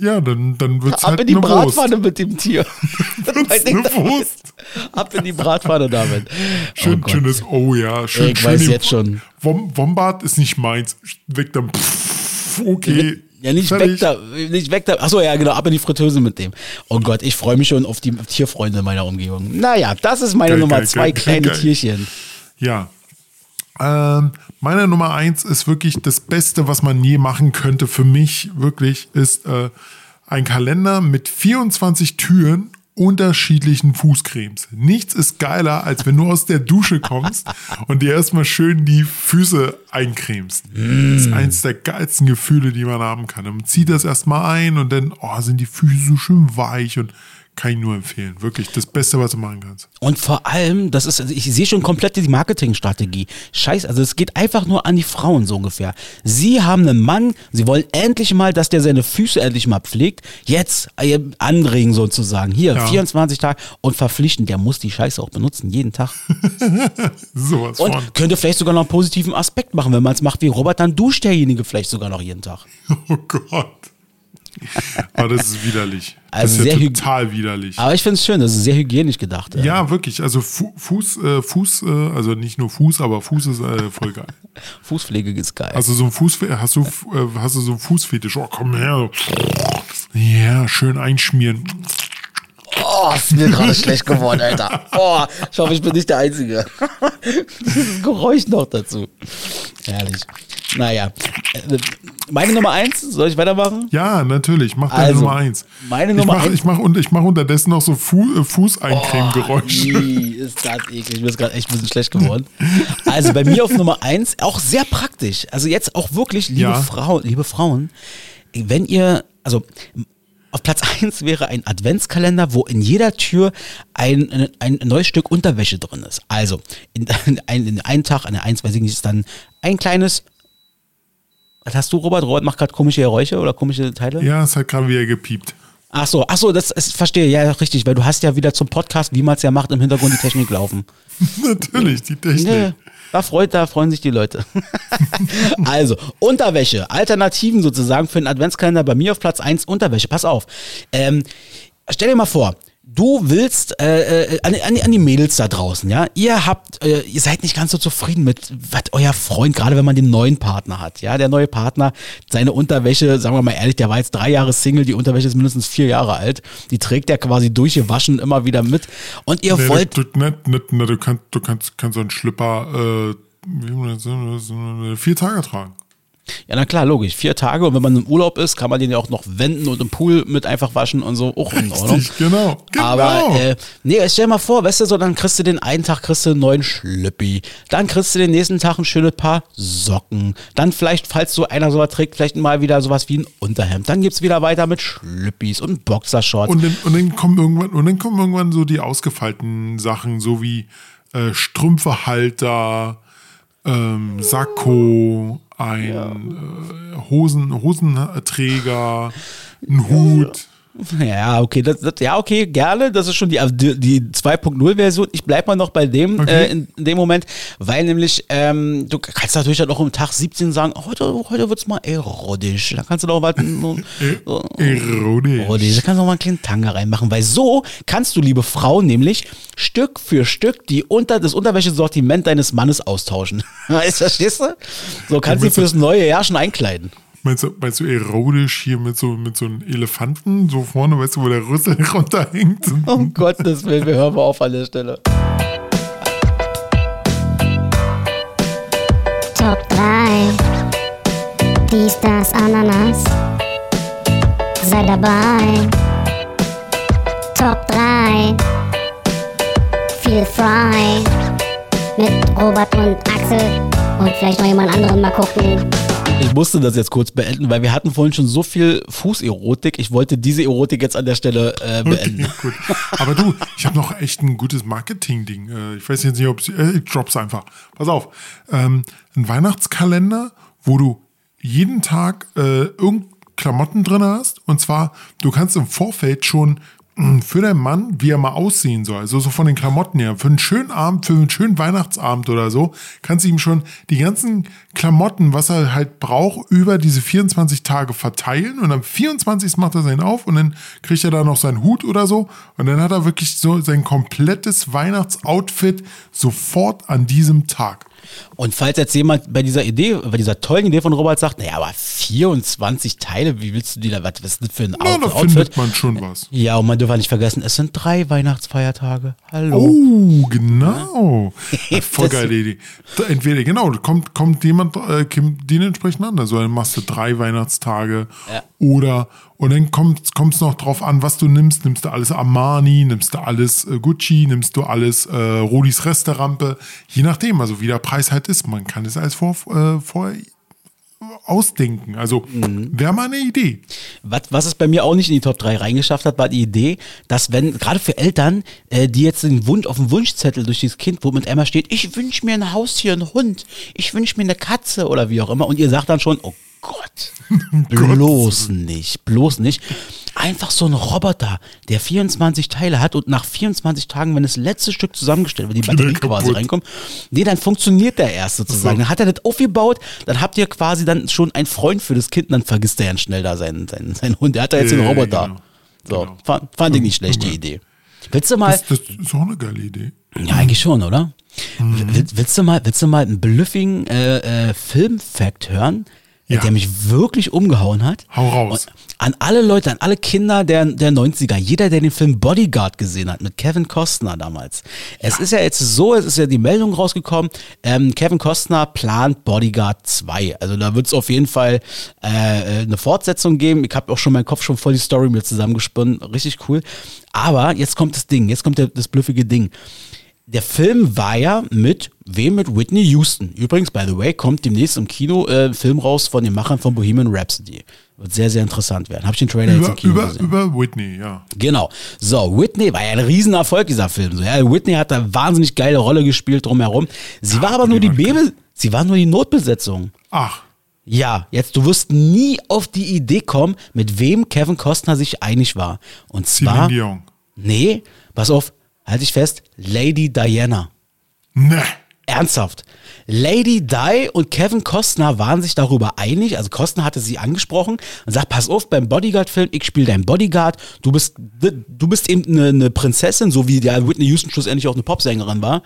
Ja, dann, dann wird es Ab halt in die Bratpfanne Wurst. mit dem Tier. Eine Wurst. Ab in die Bratpfanne damit. Schön, oh schönes, oh ja, schön, Ich schön. weiß jetzt schon. Wom Wombat ist nicht meins. Weg dann. Pff, okay. Ja, nicht Fertig. weg da, nicht weg da. Achso, ja, genau, ab in die Fritteuse mit dem. Oh Gott, ich freue mich schon auf die Tierfreunde in meiner Umgebung. Naja, das ist meine Geil, Nummer geil, zwei, geil, kleine. Tierchen. Ja. Ähm, meine Nummer eins ist wirklich das Beste, was man je machen könnte für mich, wirklich, ist äh, ein Kalender mit 24 Türen unterschiedlichen Fußcremes. Nichts ist geiler, als wenn du aus der Dusche kommst und dir erstmal schön die Füße eincremst. Das ist eins der geilsten Gefühle, die man haben kann. Man zieht das erstmal ein und dann oh, sind die Füße so schön weich und kann ich nur empfehlen. Wirklich das Beste, was du machen kannst. Und vor allem, das ist, also ich sehe schon komplett die Marketingstrategie. Scheiß, also es geht einfach nur an die Frauen so ungefähr. Sie haben einen Mann, sie wollen endlich mal, dass der seine Füße endlich mal pflegt. Jetzt äh, anregen sozusagen. Hier, Ja. 24 Tage und verpflichten. Der muss die Scheiße auch benutzen, jeden Tag. Sowas Und von. könnte vielleicht sogar noch einen positiven Aspekt machen. Wenn man es macht wie Robert, dann duscht derjenige vielleicht sogar noch jeden Tag. Oh Gott. Aber das ist widerlich. Das Also ist ja total widerlich. Aber ich finde es schön, das ist sehr hygienisch gedacht. äh. Ja, wirklich. Also Fu Fuß, äh, Fuß, äh, also nicht nur Fuß, aber Fuß ist äh, voll geil. Fußpflege ist geil. Also so ein Fuß, hast du, äh, hast du so einen Fußfetisch? Oh, komm her. Ja, schön einschmieren. Oh, ist mir gerade schlecht geworden, Alter. Oh, ich hoffe, ich bin nicht der Einzige. Dieses Geräusch noch dazu. Herrlich. Naja, äh, meine Nummer eins, soll ich weitermachen? Ja, natürlich. Mach deine Also, Nummer eins. meine ich Nummer mach, eins- Ich mache ich mach unterdessen noch so Fu äh, Fußeincreme-Geräusche. Ih, ist das eklig. Mir ist gerade echt ein bisschen schlecht geworden. Also bei mir auf Nummer eins, auch sehr praktisch. Also jetzt auch wirklich, liebe Ja. Frauen, liebe Frauen, wenn ihr, also auf Platz eins wäre ein Adventskalender, wo in jeder Tür ein, ein neues Stück Unterwäsche drin ist. Also in, in, ein- in einem Tag, an der eins, weiß ich nicht, ist dann ein kleines. Was hast du, Robert? Robert macht gerade komische Geräusche oder komische Teile? Ja, es hat gerade wieder gepiept. Ach so, ach so, das ist, verstehe, ja, richtig, weil du hast ja wieder zum Podcast, wie man es ja macht, im Hintergrund die Technik laufen. natürlich, die Technik. Nee, da, freut, da freuen sich die Leute. also, Unterwäsche, Alternativen sozusagen für den Adventskalender. Bei mir auf Platz 1 Unterwäsche. Pass auf. Ähm, stell dir mal vor, du willst äh, äh, an, an, die- an die Mädels da draußen, ja, ihr habt, äh, ihr seid nicht ganz so zufrieden mit, was euer Freund, gerade wenn man den neuen Partner hat, ja, der neue Partner, seine Unterwäsche, sagen wir mal ehrlich, der war jetzt drei Jahre Single, die Unterwäsche ist mindestens vier Jahre alt, die trägt er quasi durchgewaschen immer wieder mit. Und ihr Nee, wollt du, nicht, nicht, nicht, du kannst, du kannst, kannst so einen Schlipper äh, wie man das vier Tage tragen. Ja, na klar, logisch. Vier Tage und wenn man im Urlaub ist, kann man den ja auch noch wenden und im Pool mit einfach waschen und so. Auch in Ordnung. Richtig, genau. genau. Aber äh, nee, stell dir mal vor, weißt du, so dann kriegst du den einen Tag kriegst du einen neuen Schlüppi, dann kriegst du den nächsten Tag ein schönes Paar Socken, dann vielleicht, falls so einer sowas trägt, vielleicht mal wieder sowas wie ein Unterhemd, dann gibt's wieder weiter mit Schlüppis und Boxershorts. Und dann, und dann kommen irgendwann und dann kommen irgendwann so die ausgefeilten Sachen, so wie äh, Strümpfehalter, ähm, Sakko, ein äh, Hosen, Hosenträger, ein Hut. Ja, okay, das, das, ja, okay, gerne. Das ist schon die, die, die 2.0-Version. Ich bleib mal noch bei dem Okay. äh, in, in dem Moment, weil nämlich ähm, du kannst natürlich dann auch um Tag 17 sagen, oh, heute, heute wird's mal erotisch. Da kannst du doch was so, Erotisch. erotisch. Da kannst du noch mal einen kleinen Tanga reinmachen, weil so kannst du, liebe Frau, nämlich Stück für Stück die unter, das Unterwäschesortiment deines Mannes austauschen. Weißt, Verstehst du? So kannst du- fürs neue Jahr schon einkleiden. Meinst du, meinst du erotisch hier mit so, mit so einem Elefanten so vorne, weißt du, wo der Rüssel runterhängt? Um Gottes Willen, wir hören mal auf an der Stelle. Top 3. Dies, das, Ananas. Sei dabei. Top 3. Feel frei. Mit Robert und Axel. Und vielleicht noch jemand anderen mal gucken. Ich musste das jetzt kurz beenden, weil wir hatten vorhin schon so viel Fußerotik. Ich wollte diese Erotik jetzt an der Stelle äh, beenden. Okay, gut. Aber du, ich habe noch echt ein gutes Marketing-Ding. Äh, Ich weiß jetzt nicht, ob äh, ich drop's einfach. Pass auf. Ähm, ein Weihnachtskalender, wo du jeden Tag äh, irgend Klamotten drin hast. Und zwar, du kannst im Vorfeld schon für den Mann, wie er mal aussehen soll, also so von den Klamotten her, für einen schönen Abend, für einen schönen Weihnachtsabend oder so, kannst du ihm schon die ganzen Klamotten, was er halt braucht, über diese 24 Tage verteilen und am 24. macht er seinen auf und dann kriegt er da noch seinen Hut oder so und dann hat er wirklich so sein komplettes Weihnachtsoutfit sofort an diesem Tag. Und falls jetzt jemand bei dieser Idee, bei dieser tollen Idee von Robert sagt, naja, aber 24 Teile, wie willst du die da, was ist das für ein Na, da Outfit? findet man schon was. Ja, und man darf nicht vergessen, es sind drei Weihnachtsfeiertage. Hallo. Oh, genau. Ja, voll geile Idee. Entweder, genau, kommt, kommt jemand, äh, kommt den entsprechend an. Also dann machst du drei Weihnachtstage Ja. oder, und dann kommt es noch drauf an, was du nimmst. Nimmst du alles Armani, nimmst du alles äh, Gucci, nimmst du alles äh, Rodis Resterampe. Je nachdem, also wie der Preis halt ist. Man kann es alles vor, äh, vor ausdenken. Also Mhm. wäre mal eine Idee. Was, was es bei mir auch nicht in die Top 3 reingeschafft hat, war die Idee, dass wenn, gerade für Eltern, äh, die jetzt den Wunsch auf dem Wunschzettel durch dieses Kind, wo mit einmal steht, ich wünsche mir ein Haustier, einen Hund, ich wünsche mir eine Katze oder wie auch immer, und ihr sagt dann schon, oh Gott, bloß nicht, bloß nicht. Einfach so ein Roboter, der 24 Teile hat und nach 24 Tagen, wenn das letzte Stück zusammengestellt wird, die Batterie quasi reinkommt, nee, dann funktioniert der erst sozusagen. Dann hat er das aufgebaut, dann habt ihr quasi dann schon einen Freund für das Kind und dann vergisst er ganz schnell da seinen, seinen, seinen Hund. Der hat da jetzt Ja, den ja, Roboter. genau. So, Genau. fand, fand ich nicht schlecht, die Idee. Willst du mal, Das, das ist auch eine geile Idee. ja, eigentlich schon, oder? Mhm. Will, willst du mal, willst du mal einen bluffigen äh, äh, Film-Fact hören, Ja. der mich wirklich umgehauen hat? Hau raus. Und an alle Leute, an alle Kinder der, der 90er, jeder, der den Film Bodyguard gesehen hat, mit Kevin Costner damals. Es ist ja jetzt so, es ist ja die Meldung rausgekommen, ähm, Kevin Costner plant Bodyguard 2. Also da wird es auf jeden Fall äh, äh, eine Fortsetzung geben. Ich habe auch schon meinen Kopf schon voll die Story mir zusammengesponnen. Richtig cool. Aber jetzt kommt das Ding, jetzt kommt der, das blüffige Ding. Der Film war ja mit wem? Mit Whitney Houston. Übrigens, by the way, kommt demnächst im Kino äh, ein Film raus von den Machern von Bohemian Rhapsody. Wird sehr, sehr interessant werden. Habe ich den Trailer jetzt Über, im Kino über, gesehen. über Whitney, ja. Genau. So, Whitney war ja ein Riesenerfolg, dieser Film. So, ja, Whitney hat da wahnsinnig geile Rolle gespielt drumherum. Sie war aber nur die Baby, sie war nur die Notbesetzung. Ach, Ja, jetzt, du wirst nie auf die Idee kommen, mit wem Kevin Costner sich einig war. Und zwar, nee, pass auf, halt dich fest, Lady Diana. Ne. Ernsthaft. Lady Di und Kevin Costner waren sich darüber einig. Also Costner hatte sie angesprochen und sagt, pass auf, beim Bodyguard-Film, ich spiele deinen Bodyguard. Du bist, du bist eben eine, eine Prinzessin, so wie der Whitney Houston schlussendlich auch eine Popsängerin war.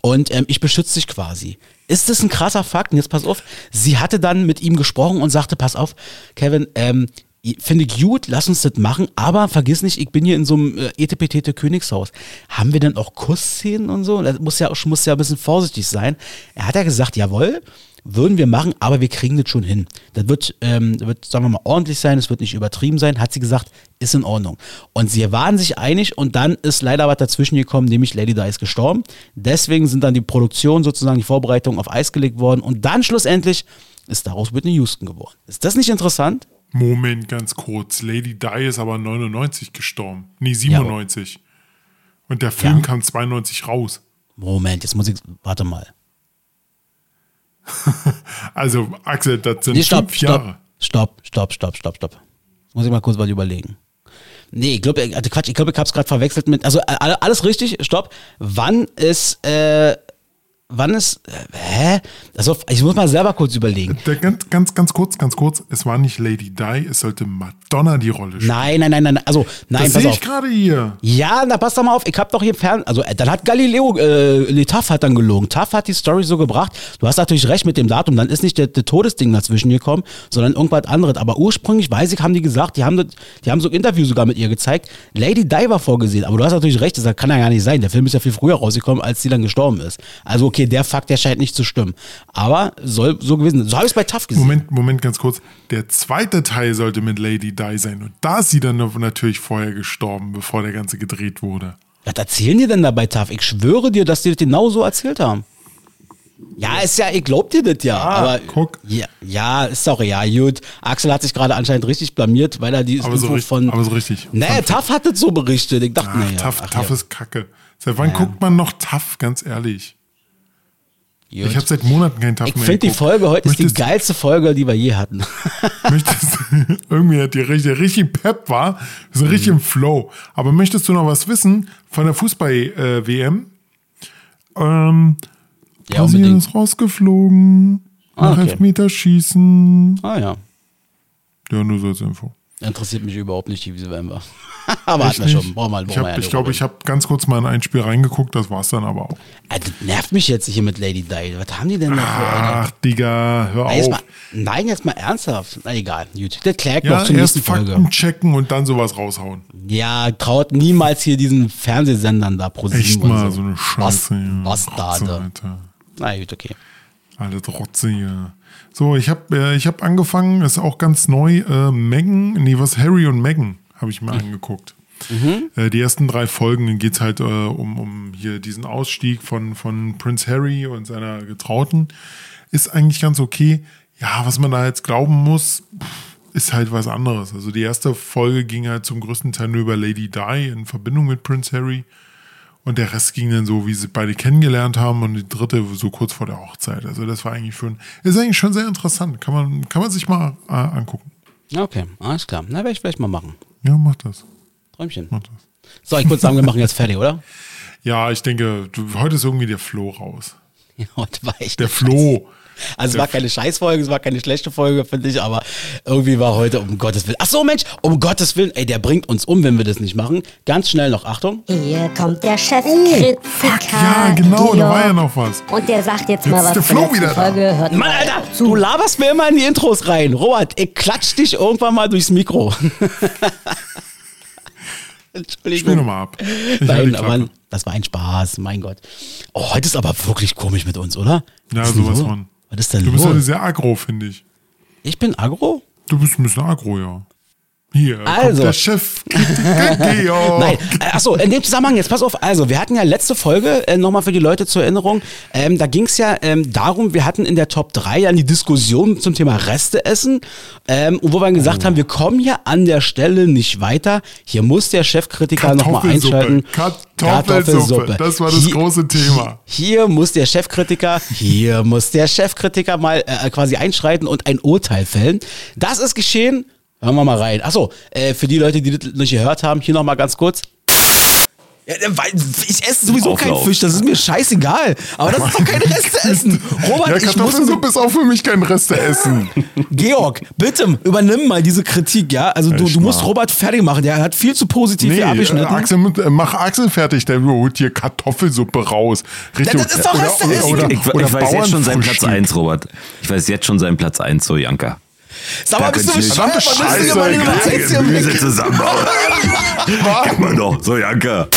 Und ähm, ich beschütze dich quasi. Ist das ein krasser Fakt? Und jetzt pass auf, sie hatte dann mit ihm gesprochen und sagte, pass auf, Kevin, ähm, Finde ich gut, lass uns das machen, aber vergiss nicht, ich bin hier in so einem äh, etepetete Königshaus. Haben wir denn auch Kussszenen und so? Das muss ja muss ja ein bisschen vorsichtig sein. Er hat ja gesagt, jawohl, würden wir machen, aber wir kriegen das schon hin. Das wird, ähm, das wird, sagen wir mal, ordentlich sein, es wird nicht übertrieben sein, hat sie gesagt, ist in Ordnung. Und sie waren sich einig und dann ist leider was dazwischen gekommen, nämlich Lady Di ist gestorben. Deswegen sind dann die Produktion, sozusagen die Vorbereitungen auf Eis gelegt worden und dann schlussendlich ist daraus Whitney Houston geworden. Ist das nicht interessant? Moment, ganz kurz. Lady Di ist aber 99 gestorben. Nee, 97. Und der Film Ja. kam 92 raus. Moment, jetzt muss ich, warte mal. Also, Axel, das sind Nee, stopp, fünf Jahre. stopp, stopp, stopp, stopp, stopp, stopp. Muss ich mal kurz was überlegen. Nee, ich glaube, also Quatsch, ich glaube, ich habe es gerade verwechselt mit, also äh, alle- alles richtig, stopp. Wann ist, äh, wann ist, hä? Also, ich muss mal selber kurz überlegen. Ganz, ganz, ganz kurz, ganz kurz. Es war nicht Lady Di, es sollte Madonna die Rolle spielen. Nein, nein, nein, nein, also, nein, das pass sehe ich gerade hier. Ja, na pass doch mal auf, ich hab doch hier fern, also äh, dann hat Galileo, äh, nee, Taff hat dann gelogen. Taff hat die Story so gebracht. Du hast natürlich recht mit dem Datum, dann ist nicht der, der Todesding dazwischen gekommen, sondern irgendwas anderes. Aber ursprünglich, weiß ich, haben die gesagt, die haben, das, die haben so ein Interview sogar mit ihr gezeigt. Lady Di war vorgesehen, aber du hast natürlich recht, das kann ja gar nicht sein. Der Film ist ja viel früher rausgekommen, als sie dann gestorben ist. Also okay, der Fakt, der scheint nicht zu stimmen. Aber soll so gewesen sein. So habe ich es bei Taff gesehen. Moment, Moment, ganz kurz. Der zweite Teil sollte mit Lady Di sein. Und da ist sie dann natürlich vorher gestorben, bevor der ganze gedreht wurde. Was erzählen die denn da bei TAF? Ich schwöre dir, dass die das genau so erzählt haben. Ja, ist ja, ich glaub dir das ja. aber guck. Ja, ja, ist doch ja gut. Axel hat sich gerade anscheinend richtig blamiert, weil er die Aber so Info richtig- von. aber so richtig. Naja, Fun TAF hat das so berichtet. Ich dachte, Ach, naja. ach, tough ja. ist Kacke. Seit wann guckt man noch tough, ganz ehrlich? Gut. Ich habe seit Monaten keinen tough Ich mehr finde, die. Folge heute ist die Möchtest- geilste Folge, die wir je hatten. möchtest, irgendwie hat die richtig, richtig Pep war, so richtig Mhm. im Flow. Aber möchtest du noch was wissen von der Fußball-WM? ähm, Ja, Brasilien unbedingt. ist rausgeflogen. Ah, Nach okay. Elfmeterschießen. Ah ja. Ja, nur so als Info. Interessiert mich überhaupt nicht, die Wember. Aber hatten wir schon. Brauchen wir, brauchen Ich, ja ich glaube, drüber ich habe ganz kurz mal in ein Spiel reingeguckt, das war's dann aber auch. Das nervt mich jetzt hier mit Lady Di. Was haben die denn da für eine? Ach, Digga, hör Ah, jetzt mal, auf. nein, jetzt mal ernsthaft. Na egal, gut. Das klärt Ja, noch zur erst nächsten Folge. Fakten checken und dann sowas raushauen. Ja, traut niemals hier diesen Fernsehsendern da pro Echt mal so. so eine Scheiße. ja. Was, Bastarde. Alter. Na gut, okay. Alle Trotze hier. So, ich habe äh, ich hab angefangen, ist auch ganz neu, äh, Megan, nee, was Harry und Megan habe ich mir angeguckt. Äh, die ersten drei Folgen geht es halt äh, um, um hier diesen Ausstieg von, von Prince Harry und seiner Getrauten. Ist eigentlich ganz okay. Ja, was man da jetzt glauben muss, ist halt was anderes. Also die erste Folge ging halt zum größten Teil nur über Lady Di in Verbindung mit Prince Harry. Und der Rest ging dann so, wie sie beide kennengelernt haben und die dritte so kurz vor der Hochzeit. Also das war eigentlich schon, ist eigentlich schon sehr interessant. Kann man, kann man sich mal äh, angucken. Okay, alles klar. Na, werde ich vielleicht mal machen. Ja, mach das. Träumchen. Mach das. So, ich würde sagen, wir machen jetzt fertig, oder? Ja, ich denke, du, heute ist irgendwie der Flo raus. Ja, heute war echt Der Flo. Also es war keine Scheißfolge, es war keine schlechte Folge, finde ich, aber irgendwie war heute um Gottes Willen. Ach so, Mensch, um Gottes Willen, ey, der bringt uns um, wenn wir das nicht machen. Ganz schnell noch, Achtung. Hier kommt der Chefkritiker. Fuck, ja, genau, da war ja noch was. Und der sagt jetzt, Jetzt mal ist was der zur Flo wieder da. Folge. Hört Mann, mal Alter, zu. du laberst mir immer in die Intros rein. Robert, ich klatsch dich irgendwann mal durchs Mikro. Spiel Entschuldigung. nochmal ab. Ich Nein, aber das war ein Spaß, mein Gott. Oh, heute ist aber wirklich komisch mit uns, oder? Ja, ist sowas von. Was ist denn Du bist los? heute sehr aggro, finde ich. Ich bin aggro? Du bist ein bisschen aggro, ja. Hier, Also. der Chef. Nein, äh, achso, in dem Zusammenhang, jetzt pass auf, also wir hatten ja letzte Folge, äh, nochmal für die Leute zur Erinnerung, ähm, da ging es ja ähm, darum, wir hatten in der Top 3 ja die Diskussion zum Thema Reste essen, ähm, und wo wir gesagt haben, wir kommen hier an der Stelle nicht weiter, hier muss der Chefkritiker nochmal einschalten. Kartoffelsuppe. Das war das Hier- große Thema. Hier muss der Chefkritiker, hier muss der Chefkritiker mal äh, quasi einschreiten und ein Urteil fällen. Das ist geschehen. Hören wir mal rein. Achso, äh, für die Leute, die das nicht gehört haben, hier nochmal ganz kurz. Ja, äh, weil ich esse sowieso keinen. Fisch, das ist mir scheißegal. Aber das ist doch kein Reste essen. Robert, Ja, ich muss Kartoffelsuppe ist auch für mich kein Reste essen. Georg, bitte übernimm mal diese Kritik, ja? Also du, du musst. Robert fertig machen. Der hat viel zu positiv Nee, hier äh, abgeschnitten. Axel, mit- äh, mach Axel fertig, der holt hier Kartoffelsuppe raus. Richtig. das ist doch oder, Reste oder, essen. oder, Ich, ich, oder ich weiß jetzt schon seinen Platz Bauernfrühstück. 1, Robert. Ich weiß jetzt schon seinen Platz 1, so Janka. Sag mal, Da bist du bescheuert? Ist denn meine hier Gemüse zusammenbauen. Kennt man doch, so Janka.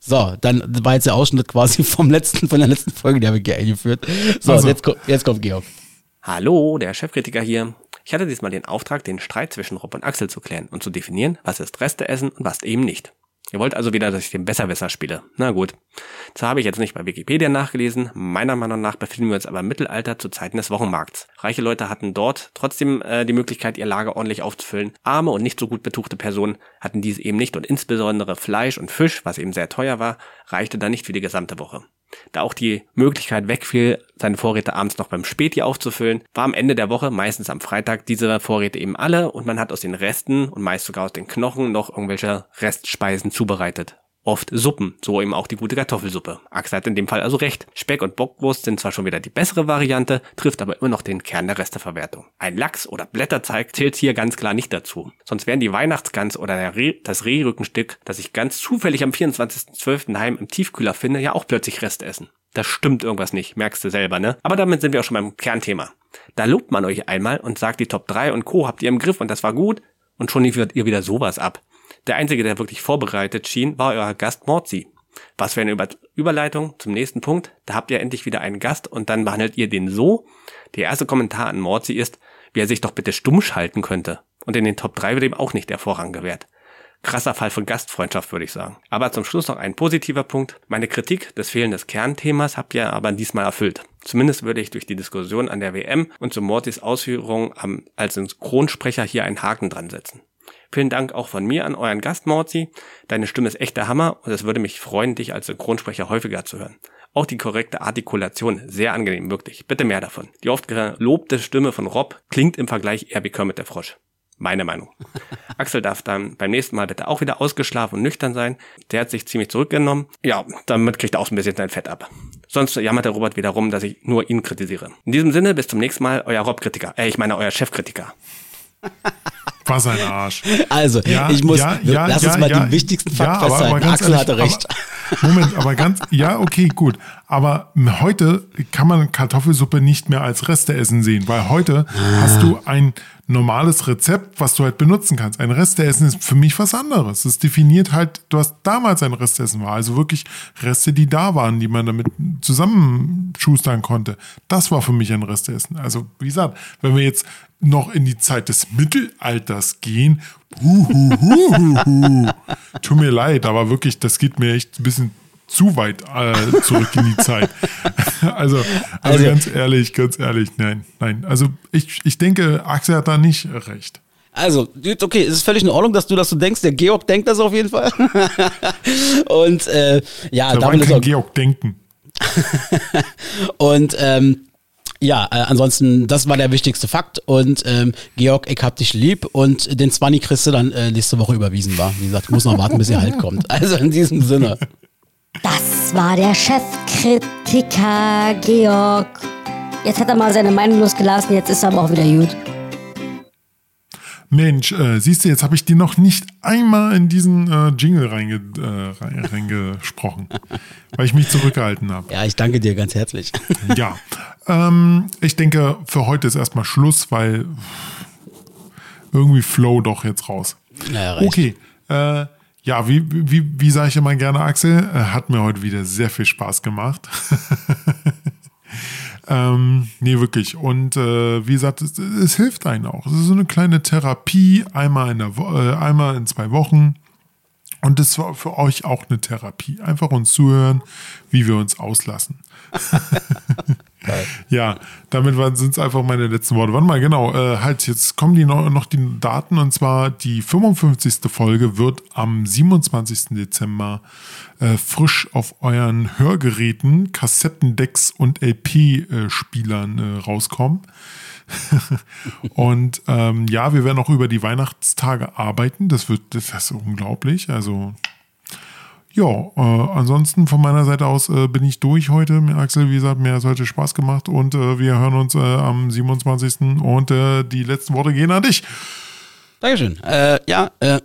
So, dann war jetzt der Ausschnitt quasi vom letzten, von der letzten Folge, die habe ich hier eingeführt. So, Also. jetzt, ko- jetzt kommt Georg. Hallo, der Chefkritiker hier. Ich hatte diesmal den Auftrag, den Streit zwischen Rob und Axel zu klären und zu definieren, was ist Resteessen und was eben nicht. Ihr wollt also wieder, dass ich den Besserwisser spiele. Na gut. Zwar habe ich jetzt nicht bei Wikipedia nachgelesen, meiner Meinung nach befinden wir uns aber im Mittelalter zu Zeiten des Wochenmarkts. Reiche Leute hatten dort trotzdem äh, die Möglichkeit, ihr Lager ordentlich aufzufüllen. Arme und nicht so gut betuchte Personen hatten dies eben nicht und insbesondere Fleisch und Fisch, was eben sehr teuer war, reichte dann nicht für die gesamte Woche. Da auch die Möglichkeit wegfiel, seine Vorräte abends noch beim Späti aufzufüllen, war am Ende der Woche, meistens am Freitag, diese Vorräte eben alle und man hat aus den Resten und meist sogar aus den Knochen noch irgendwelche Restspeisen zubereitet. Oft Suppen, so eben auch die gute Kartoffelsuppe. Axel hat in dem Fall also recht. Speck und Bockwurst sind zwar schon wieder die bessere Variante, trifft aber immer noch den Kern der Resteverwertung. Ein Lachs oder Blätterteig zählt hier ganz klar nicht dazu. Sonst wären die Weihnachtsgans oder der Reh, das Rehrückenstück, das ich ganz zufällig am 24.12. daheim im Tiefkühler finde, ja auch plötzlich Restessen. Da stimmt irgendwas nicht, merkst du selber, ne? Aber damit sind wir auch schon beim Kernthema. Da lobt man euch einmal und sagt, die Top 3 und Co. habt ihr im Griff und das war gut und schon liefert ihr wieder sowas ab. Der Einzige, der wirklich vorbereitet schien, war euer Gast Morzi. Was für eine Über Überleitung zum nächsten Punkt. Da habt ihr endlich wieder einen Gast und dann behandelt ihr den so. Der erste Kommentar an Morzi ist, wie er sich doch bitte stumm schalten könnte. Und in den Top 3 wird ihm auch nicht der Vorrang gewährt. Krasser Fall von Gastfreundschaft, würde ich sagen. Aber zum Schluss noch ein positiver Punkt. Meine Kritik des fehlenden Kernthemas habt ihr aber diesmal erfüllt. Zumindest würde ich durch die Diskussion an der WM und zu Mortis Ausführungen als Synchronsprecher hier einen Haken dran setzen. Vielen Dank auch von mir an euren Gast, Morzi. Deine Stimme ist echt der Hammer und es würde mich freuen, dich als Synchronsprecher häufiger zu hören. Auch die korrekte Artikulation, sehr angenehm, wirklich. Bitte mehr davon. Die oft gelobte Stimme von Rob klingt im Vergleich eher wie Kermit der Frosch. Meine Meinung. Axel darf dann beim nächsten Mal bitte auch wieder ausgeschlafen und nüchtern sein. Der hat sich ziemlich zurückgenommen. Ja, damit kriegt er auch ein bisschen sein Fett ab. Sonst jammert der Robert wieder rum, dass ich nur ihn kritisiere. In diesem Sinne, bis zum nächsten Mal, euer Rob-Kritiker. Äh, ich meine, euer Chefkritiker. Was ein Arsch. Also, Ja, ich muss, ja, ja, lass ja, uns mal den wichtigsten Fakt Ja, aber- festhalten. Axel ehrlich, hatte recht. Aber, Moment, aber ganz, ja, okay, gut. Aber heute kann man Kartoffelsuppe nicht mehr als Resteessen sehen, weil heute hast du ein normales Rezept, was du halt benutzen kannst. Ein Resteessen ist für mich was anderes. Es definiert halt, hast damals ein Resteessen war, also wirklich Reste, die da waren, die man damit zusammenschustern konnte. Das war für mich ein Resteessen. Also, wie gesagt, wenn wir jetzt noch in die Zeit des Mittelalters gehen, hu, hu, hu, hu, hu. tut mir leid, aber wirklich, das geht mir echt ein bisschen zu weit äh, zurück in die Zeit. Also, also, Also- ganz ehrlich, ganz ehrlich, nein, nein. Also ich, ich denke, Axel hat da nicht recht. Also, okay, es ist völlig in Ordnung, dass du das so denkst. Der Georg denkt das auf jeden Fall. Und äh, ja, Da damit ist kein auch, Georg denken. Und ähm, ja, äh, ansonsten, das war der wichtigste Fakt. Und ähm, Georg, ich hab dich lieb. Und den 20 kriegst du dann äh, nächste Woche überwiesen war. Wie gesagt, ich muss noch warten, bis ihr halt kommt. Also in diesem Sinne. Das war der Chefkritiker Georg. Jetzt hat er mal seine Meinung losgelassen, jetzt ist er aber auch wieder gut. Mensch, äh, siehst du, jetzt habe ich dir noch nicht einmal in diesen äh, Jingle reinge, äh, rein- reingesprochen, weil ich mich zurückgehalten habe. Ja, ich danke dir ganz herzlich. Ja, ähm, ich denke, für heute ist erstmal Schluss, weil irgendwie Flow doch jetzt raus. Ja, reicht. Okay, äh, ja, wie, wie, wie sage ich immer gerne, Axel, äh, hat mir heute wieder sehr viel Spaß gemacht. ähm, nee, wirklich. Und äh, wie gesagt, es, es hilft einem auch. Es ist so eine kleine Therapie, einmal in, der Wo äh, einmal in zwei Wochen. Und das war für euch auch eine Therapie. Einfach uns zuhören, wie wir uns auslassen. Ja, damit sind es einfach meine letzten Worte. Warte mal, genau, äh, halt, jetzt kommen die noch, noch die Daten und zwar die 55. Folge wird am 27. Dezember äh, frisch auf euren Hörgeräten, Kassettendecks und LP-Spielern äh, rauskommen. und ähm, ja, wir werden auch über die Weihnachtstage arbeiten. Das wird, das ist unglaublich. Also ja, äh, ansonsten von meiner Seite aus äh, bin ich durch heute. Axel, wie gesagt, mir hat es heute Spaß gemacht und äh, wir hören uns äh, am 27. Und äh, die letzten Worte gehen an dich. Dankeschön. Äh, ja, äh,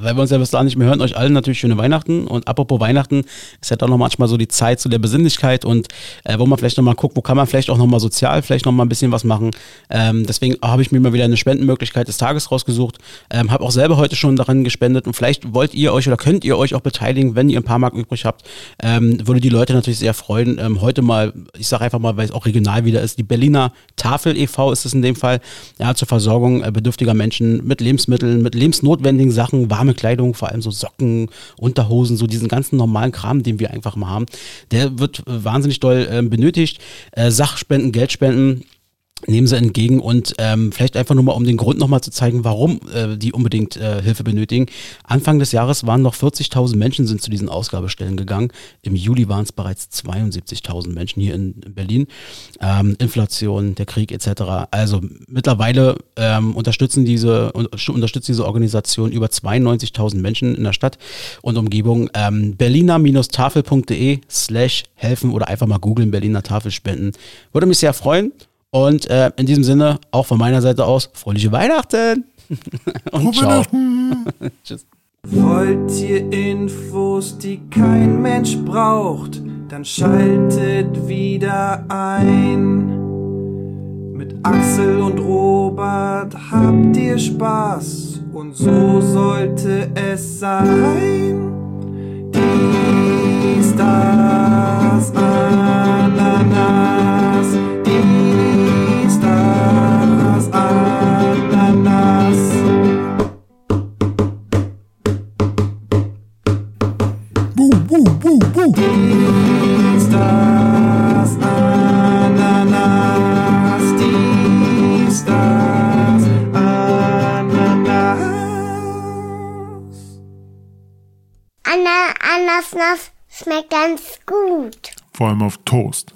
weil wir uns ja bis dahin nicht mehr hören, euch allen natürlich schöne Weihnachten. Und apropos Weihnachten, ist ja doch noch manchmal so die Zeit zu der Besinnlichkeit und äh, wo man vielleicht nochmal guckt, wo kann man vielleicht auch nochmal sozial vielleicht nochmal ein bisschen was machen. Ähm, deswegen habe ich mir mal wieder eine Spendenmöglichkeit des Tages rausgesucht. Ähm, habe auch selber heute schon daran gespendet und vielleicht wollt ihr euch oder könnt ihr euch auch beteiligen, wenn ihr ein paar Mark übrig habt. Ähm, würde die Leute natürlich sehr freuen. Ähm, heute mal, ich sage einfach mal, weil es auch regional wieder ist, die Berliner Tafel e.V. ist es in dem Fall, ja, zur Versorgung äh, bedürftiger Menschen mit Lebensmitteln, mit lebensnotwendigen Sachen, warme Kleidung, vor allem so Socken, Unterhosen, so diesen ganzen normalen Kram, den wir einfach mal haben. Der wird äh, wahnsinnig doll äh, benötigt. Äh, Sachspenden, Geldspenden, nehmen sie entgegen und ähm, vielleicht einfach nur mal, um den Grund nochmal zu zeigen, warum äh, die unbedingt äh, Hilfe benötigen. Anfang des Jahres waren noch 40.000 Menschen sind zu diesen Ausgabestellen gegangen. Im Juli waren es bereits 72.000 Menschen hier in, in Berlin. Ähm, Inflation, der Krieg etc. Also mittlerweile ähm, unterstützen diese un- unterstützt diese Organisation über 92.000 Menschen in der Stadt und Umgebung. Ähm, Berliner-tafel.de slash helfen oder einfach mal googeln Berliner Tafel spenden. Würde mich sehr freuen. Und äh, in diesem Sinne, auch von meiner Seite aus, fröhliche Weihnachten. Und ciao. Tschüss. Wollt ihr Infos, die kein Mensch braucht, dann schaltet wieder ein. Mit Axel und Robert habt ihr Spaß und so sollte es sein. Dies, das, Ananas. Anna, Anasnas schmeckt ganz gut. Vor allem auf Toast.